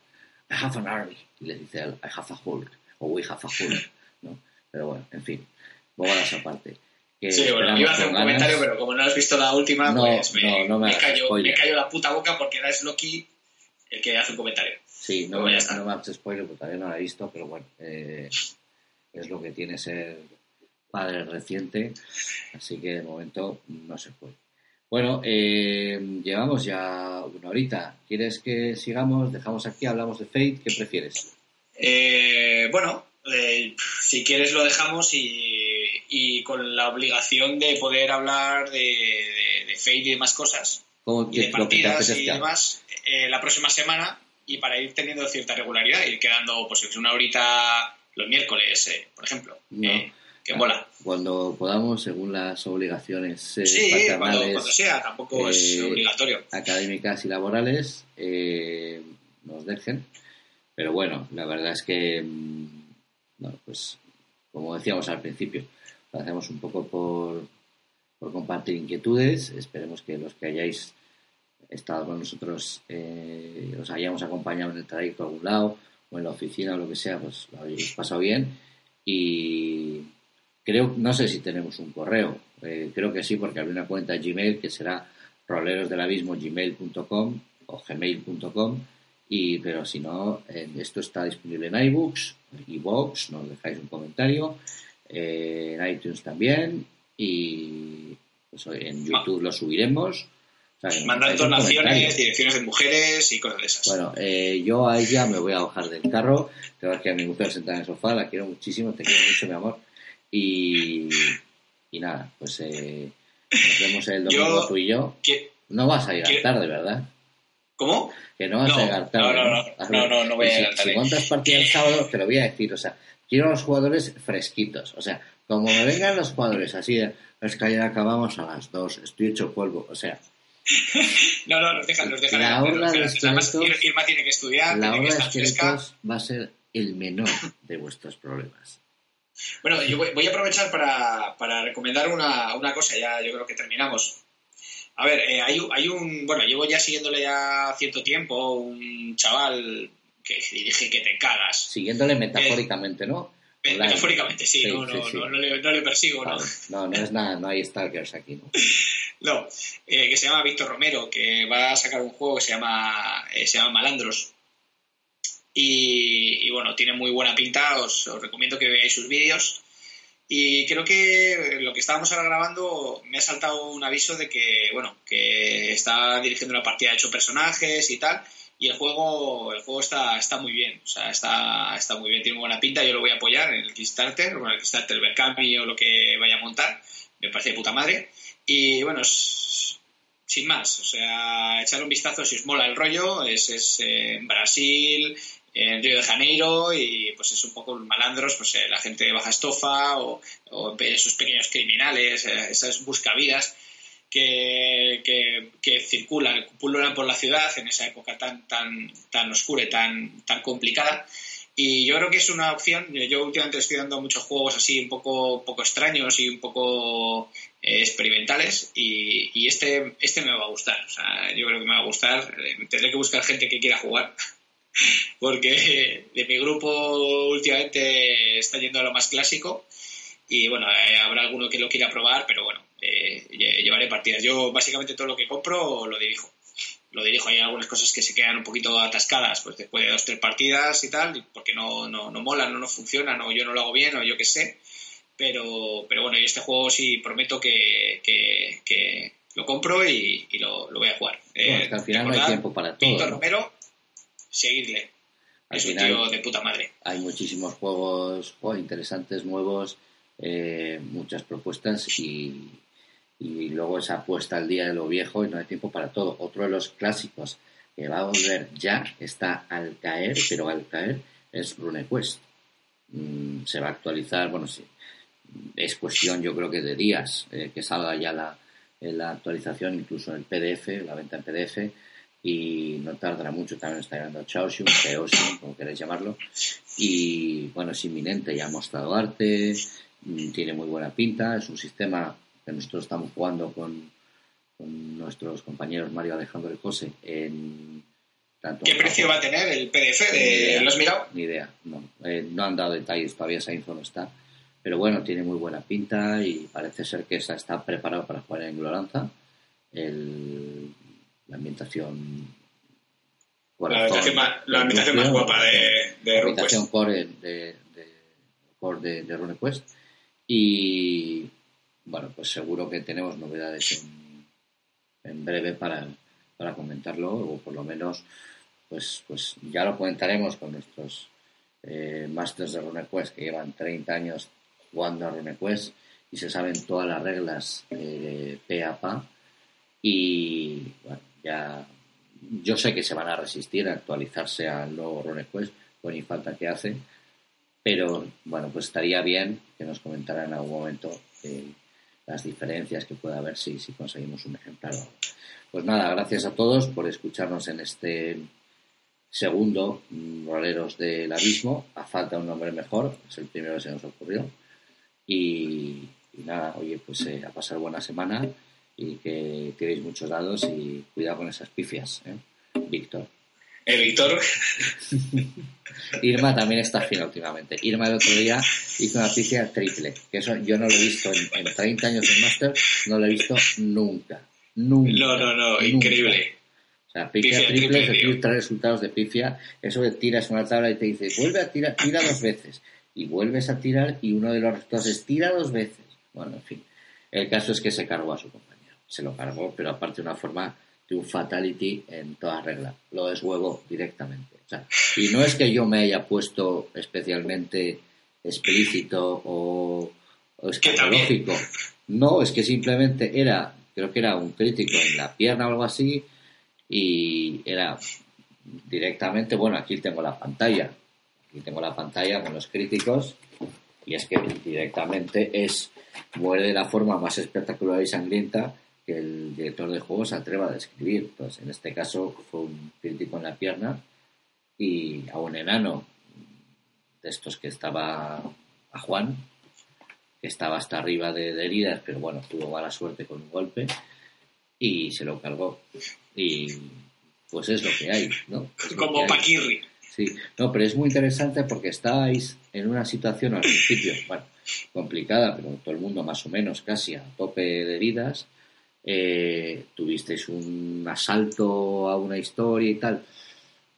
I have an army. Y le dice él, I have a Hulk, o we have a Hulk, ¿no? Pero bueno, en fin bobadas aparte. Que sí, bueno, iba a hacer un comentario, pero como no has visto la última, pues me, me, callo, me, callo, la puta boca porque era Loki el que hace un comentario. Sí, no, me, no me hagas spoiler porque todavía no la he visto, pero bueno, eh, es lo que tiene ser padre reciente, así que de momento no se puede. Bueno, eh, llevamos ya una horita. ¿Quieres que sigamos? ¿Dejamos aquí? ¿Hablamos de Fate? ¿Qué prefieres? Eh, bueno, eh, si quieres lo dejamos y y con la obligación de poder hablar de, de, de Fate y demás cosas, y de partidas y demás, eh, la próxima semana y para ir teniendo cierta regularidad, ir quedando pues una horita los miércoles, eh, por ejemplo. Eh, que mola. Cuando podamos, según las obligaciones sí, cuando, sea, tampoco es obligatorio. Académicas y laborales nos dejen. Pero bueno, la verdad es que, mm, bueno, pues como decíamos al principio, lo hacemos un poco por, por compartir inquietudes. Esperemos que los que hayáis estado con nosotros eh, os hayamos acompañado en el trayecto a algún lado o en la oficina o lo que sea, pues lo habéis pasado bien. Y creo, no sé si tenemos un correo, eh, creo que sí, porque había una cuenta Gmail que será rolerosdelabismo.gmail.com o gmail.com y pero si no, eh, esto está disponible en iBooks, iBox, nos dejáis un comentario eh, en iTunes también y pues, en YouTube lo subiremos. Mandando donaciones, direcciones de mujeres y cosas de esas. Bueno, eh, yo a ella me voy a bajar del carro, tengo que a mi mujer sentada en el sofá, la quiero muchísimo, te quiero mucho, mi amor. Y, y nada, pues eh, nos vemos el domingo tú y yo. no vas a llegar tarde, ¿verdad? ¿Cómo? Que no vas a llegar tarde. No, no, no, no, no, no, voy a llegar tarde. Si, si montas partido el sábado, te lo voy a decir, o sea, quiero a los jugadores fresquitos. O sea, como me vengan los jugadores así, es que ya acabamos a las dos, estoy hecho polvo. O sea. no, no, nos dejan, nos dejan. La hora de esqueletos, Irma tiene que estudiar, la tiene que estar fresca. va a ser el menor de vuestros problemas. Bueno, yo voy, a aprovechar para, para recomendar una, una, cosa, ya yo creo que terminamos. A ver, eh, hay, hay, un. Bueno, llevo ya siguiéndole ya cierto tiempo, un chaval que dije que te cagas. Siguiéndole metafóricamente, ¿no? Metafóricamente, sí, no, no, no, le, no, le, persigo, ¿no? No, no es nada, no hay Stalkers aquí, ¿no? no, eh, que se llama Víctor Romero, que va a sacar un juego que se llama, eh, se llama Malandros. Y, bueno, tiene muy buena pinta, os, os, recomiendo que veáis sus vídeos. Y creo que lo que estábamos ahora grabando me ha saltado un aviso de que, bueno, que está dirigiendo una partida de ocho personajes y tal y el juego el juego está, está muy bien, o sea, está, está muy bien, tiene buena pinta, yo lo voy a apoyar en el Kickstarter, o en el Kickstarter Berkami o lo que vaya a montar, me parece de puta madre, y bueno, sin más, o sea, echar un vistazo si os mola el rollo, es, es en Brasil, en Río de Janeiro, y pues es un poco malandros, pues eh, la gente de baja estofa, o, o esos pequeños criminales, eh, esas buscavidas, que, que, circulan, pululan por la ciudad en esa época tan, tan, tan oscura y tan, tan complicada. Y yo creo que es una opción. Yo últimamente estoy dando muchos juegos así un poco, poco extraños y un poco eh, experimentales. Y, y, este, este me va a gustar. O sea, yo creo que me va a gustar. Eh, tendré que buscar gente que quiera jugar. Porque de mi grupo últimamente está yendo a lo más clásico. Y bueno, eh, habrá alguno que lo quiera probar, pero bueno, eh, llevaré partidas. Yo básicamente todo lo que compro lo dirijo. Lo dirijo, hay algunas cosas que se quedan un poquito atascadas, pues después de dos, tres partidas y tal, porque no, no, no molan, no, no funcionan, o yo no lo hago bien, o yo qué sé. Pero, pero bueno, y este juego sí prometo que, que, lo compro y, lo, lo, voy a jugar. Eh, al final no hay tiempo para todo. Víctor Romero, seguirle. es un tío de puta madre. Hay muchísimos juegos, juegos interesantes, nuevos, eh, muchas propuestas y, y luego esa apuesta al día de lo viejo y no hay tiempo para todo. Otro de los clásicos que va a volver ya, está al caer, pero al caer es RuneQuest. Mm, se va a actualizar, bueno, sí, es cuestión yo creo que de días eh, que salga ya la, la actualización, incluso en el PDF, la venta en PDF, y no tardará mucho, también está llegando Chaoshun, Chaoshun, como queréis llamarlo, y bueno, es inminente, ya ha mostrado arte, mm, tiene muy buena pinta, es un sistema que nosotros estamos jugando con, con nuestros compañeros Mario Alejandro y José en tanto ¿Qué precio va a tener el PDF de los mirado? Ni idea, no, eh, no han dado detalles, todavía esa info no está. Pero bueno, tiene muy buena pinta y parece ser que esa está preparado para jugar en Gloranza. El, la ambientación. la, ambientación más, la ambientación más guapa de, de La ambientación core de, de, de, RuneQuest. Y bueno, pues seguro que tenemos novedades en, en breve para, para comentarlo, o por lo menos, pues, pues ya lo comentaremos con nuestros eh, masters de RuneQuest que llevan 30 años jugando a RuneQuest y se saben todas las reglas eh, PAPA y bueno, ya yo sé que se van a resistir a actualizarse al nuevo RuneQuest, pues ni falta que hace, pero bueno, pues estaría bien que nos comentaran en algún momento eh, las diferencias que pueda haber si, si conseguimos un ejemplar. Pues nada, gracias a todos por escucharnos en este segundo Roleros del Abismo. A falta un nombre mejor, es el primero que se nos ocurrió. Y, nada, oye, pues eh, a pasar buena semana y que tiréis muchos dados y cuidado con esas pifias, ¿eh? Víctor. ¿Eh, Víctor? Irma también está fina últimamente. Irma el otro día hizo una pifia triple, que eso yo no lo he visto en, 30 años en Master, no lo he visto nunca. Nunca. No, no, no, increíble. O sea, pifia, triple, es decir, tres resultados de pifia. Eso que tiras una tabla y te dice, vuelve a tirar, tira dos veces. Y vuelves a tirar y uno de los resultados es tira dos veces. Bueno, en fin. El caso es que se cargó a su compañero se lo cargó, pero aparte de una forma de un fatality en toda regla. Lo deshuevo directamente. y no es que yo me haya puesto especialmente explícito o, o escatológico. No, es que simplemente era, creo que era un crítico en la pierna o algo así, y era directamente, bueno, aquí tengo la pantalla, aquí tengo la pantalla con los críticos, y es que directamente es, muere de la forma más espectacular y sangrienta que el director de juego se atreva a describir. Pues en este caso fue un crítico en la pierna y a un enano de estos que estaba a Juan, que estaba hasta arriba de, heridas, pero bueno, tuvo mala suerte con un golpe y se lo cargó. Y pues es lo que hay, ¿no? Como Paquirri. Sí, no, pero es muy interesante porque estáis en una situación al principio, bueno, complicada, pero todo el mundo más o menos casi a tope de heridas eh, tuvisteis un asalto a una historia y tal,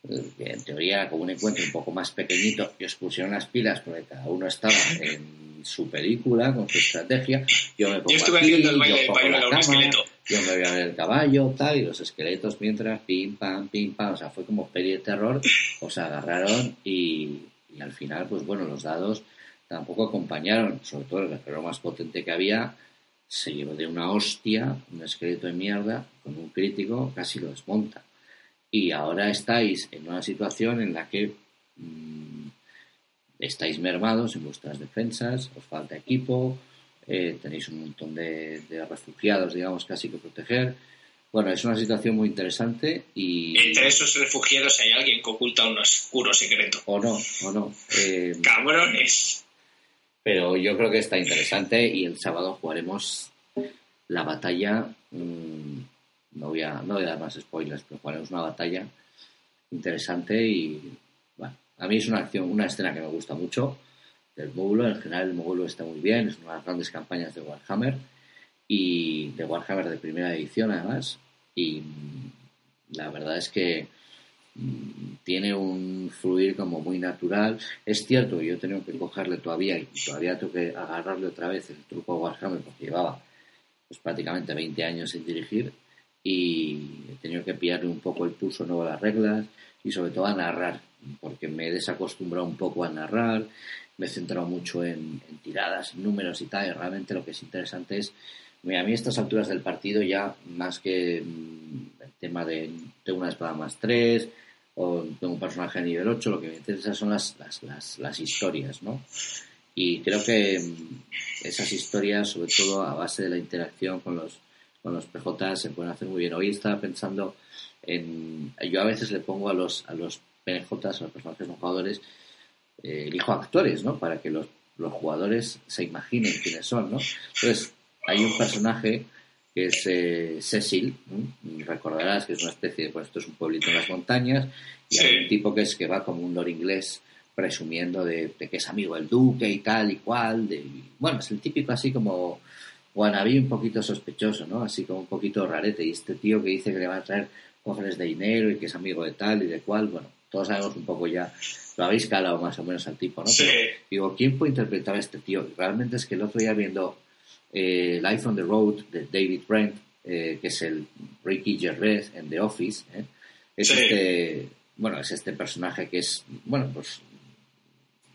eh, en teoría era como un encuentro un poco más pequeñito y os pusieron las pilas porque cada uno estaba en su película con su estrategia. Yo me pongo yo estuve aquí, el baile pongo la cama, yo me voy a ver el caballo, tal, y los esqueletos mientras pim, pam, pim, pam, o sea, fue como peli de terror, os agarraron y, y al final, pues bueno, los dados tampoco acompañaron, sobre todo el guerrero más potente que había, se llevó de una hostia, un esqueleto de mierda, con un crítico, casi lo desmonta. Y ahora estáis en una situación en la que mm, estáis mermados en vuestras defensas, os falta equipo, eh, tenéis un montón de, refugiados, digamos, casi que proteger. Bueno, es una situación muy interesante y... Entre esos refugiados hay alguien que oculta un oscuro secreto. O no, o no. Eh, Cabrones. Pero yo creo que está interesante y el sábado jugaremos la batalla. Mm, no, voy a, no voy a dar más spoilers, pero jugaremos una batalla interesante y bueno, a mí es una acción, una escena que me gusta mucho del módulo. En general el módulo está muy bien, es una de las grandes campañas de Warhammer y de Warhammer de primera edición además. Y mm, la verdad es que tiene un fluir como muy natural. Es cierto, yo he tenido que cogerle todavía y todavía tengo que agarrarle otra vez el truco a Warhammer porque llevaba pues, prácticamente 20 años sin dirigir y he tenido que pillarle un poco el pulso nuevo a las reglas y sobre todo a narrar porque me he desacostumbrado un poco a narrar, me he centrado mucho en, tiradas, números y tal y realmente lo que es interesante es a mí a estas alturas del partido ya, más que mm, el tema de tengo una espada más 3 o tengo un personaje a nivel 8, lo que me interesa son las, las, las, las historias, ¿no? Y creo que mm, esas historias, sobre todo a base de la interacción con los, con los PJ, se pueden hacer muy bien. Hoy estaba pensando en... Yo a veces le pongo a los, a los PNJs, a los personajes no jugadores, eh, elijo actores, ¿no? Para que los, los jugadores se imaginen quiénes son, ¿no? Entonces, hay un personaje que es eh, Cecil, recordarás que es una especie de, pues esto es un pueblito en las montañas, y hay un tipo que es que va como un lord inglés presumiendo de, que es amigo del duque y tal y cual. De, bueno, es el típico así como wannabe un poquito sospechoso, ¿no? Así como un poquito rarete. Y este tío que dice que le va a traer cofres de dinero y que es amigo de tal y de cual, bueno, todos sabemos un poco ya, lo habéis calado más o menos al tipo, ¿no? digo, ¿quién puede interpretar a este tío? Realmente es que el otro día viendo eh, Life on the Road de David Brent, eh, que es el Ricky Gervais en The Office, ¿eh? es este, bueno, es este personaje que es, bueno, pues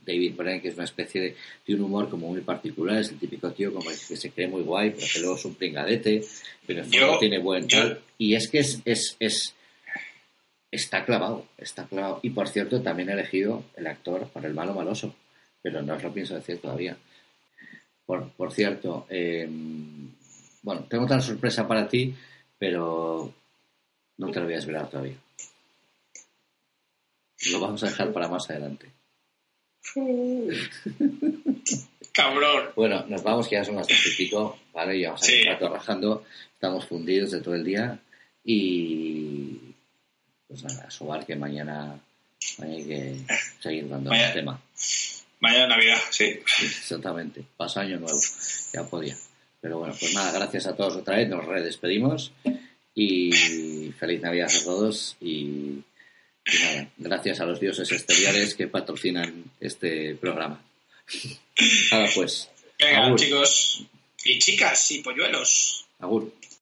David Brent, que es una especie de, un humor como muy particular, es el típico tío como que se cree muy guay, pero que luego es un pringadete, pero tiene buen tal. Y es que es, es, es, está clavado, está clavado. Y por cierto, también he elegido el actor para el malo maloso, pero no os lo pienso decir todavía. Por, por cierto, eh, bueno, tengo otra sorpresa para ti, pero no te lo voy a esperar todavía. Lo vamos a dejar para más adelante. Cabrón. Bueno, nos vamos, que ya son las dos y pico, ¿vale? Ya vamos a estar trabajando, estamos fundidos de todo el día y pues nada, sobar que mañana, hay que seguir dando el tema. Mañana Navidad, sí. Exactamente, paso año nuevo, ya podía. Pero bueno, pues nada, gracias a todos otra vez, nos redespedimos y feliz Navidad a todos y gracias a los dioses exteriores que patrocinan este programa. Nada, pues. Venga, chicos y chicas y polluelos. Agur.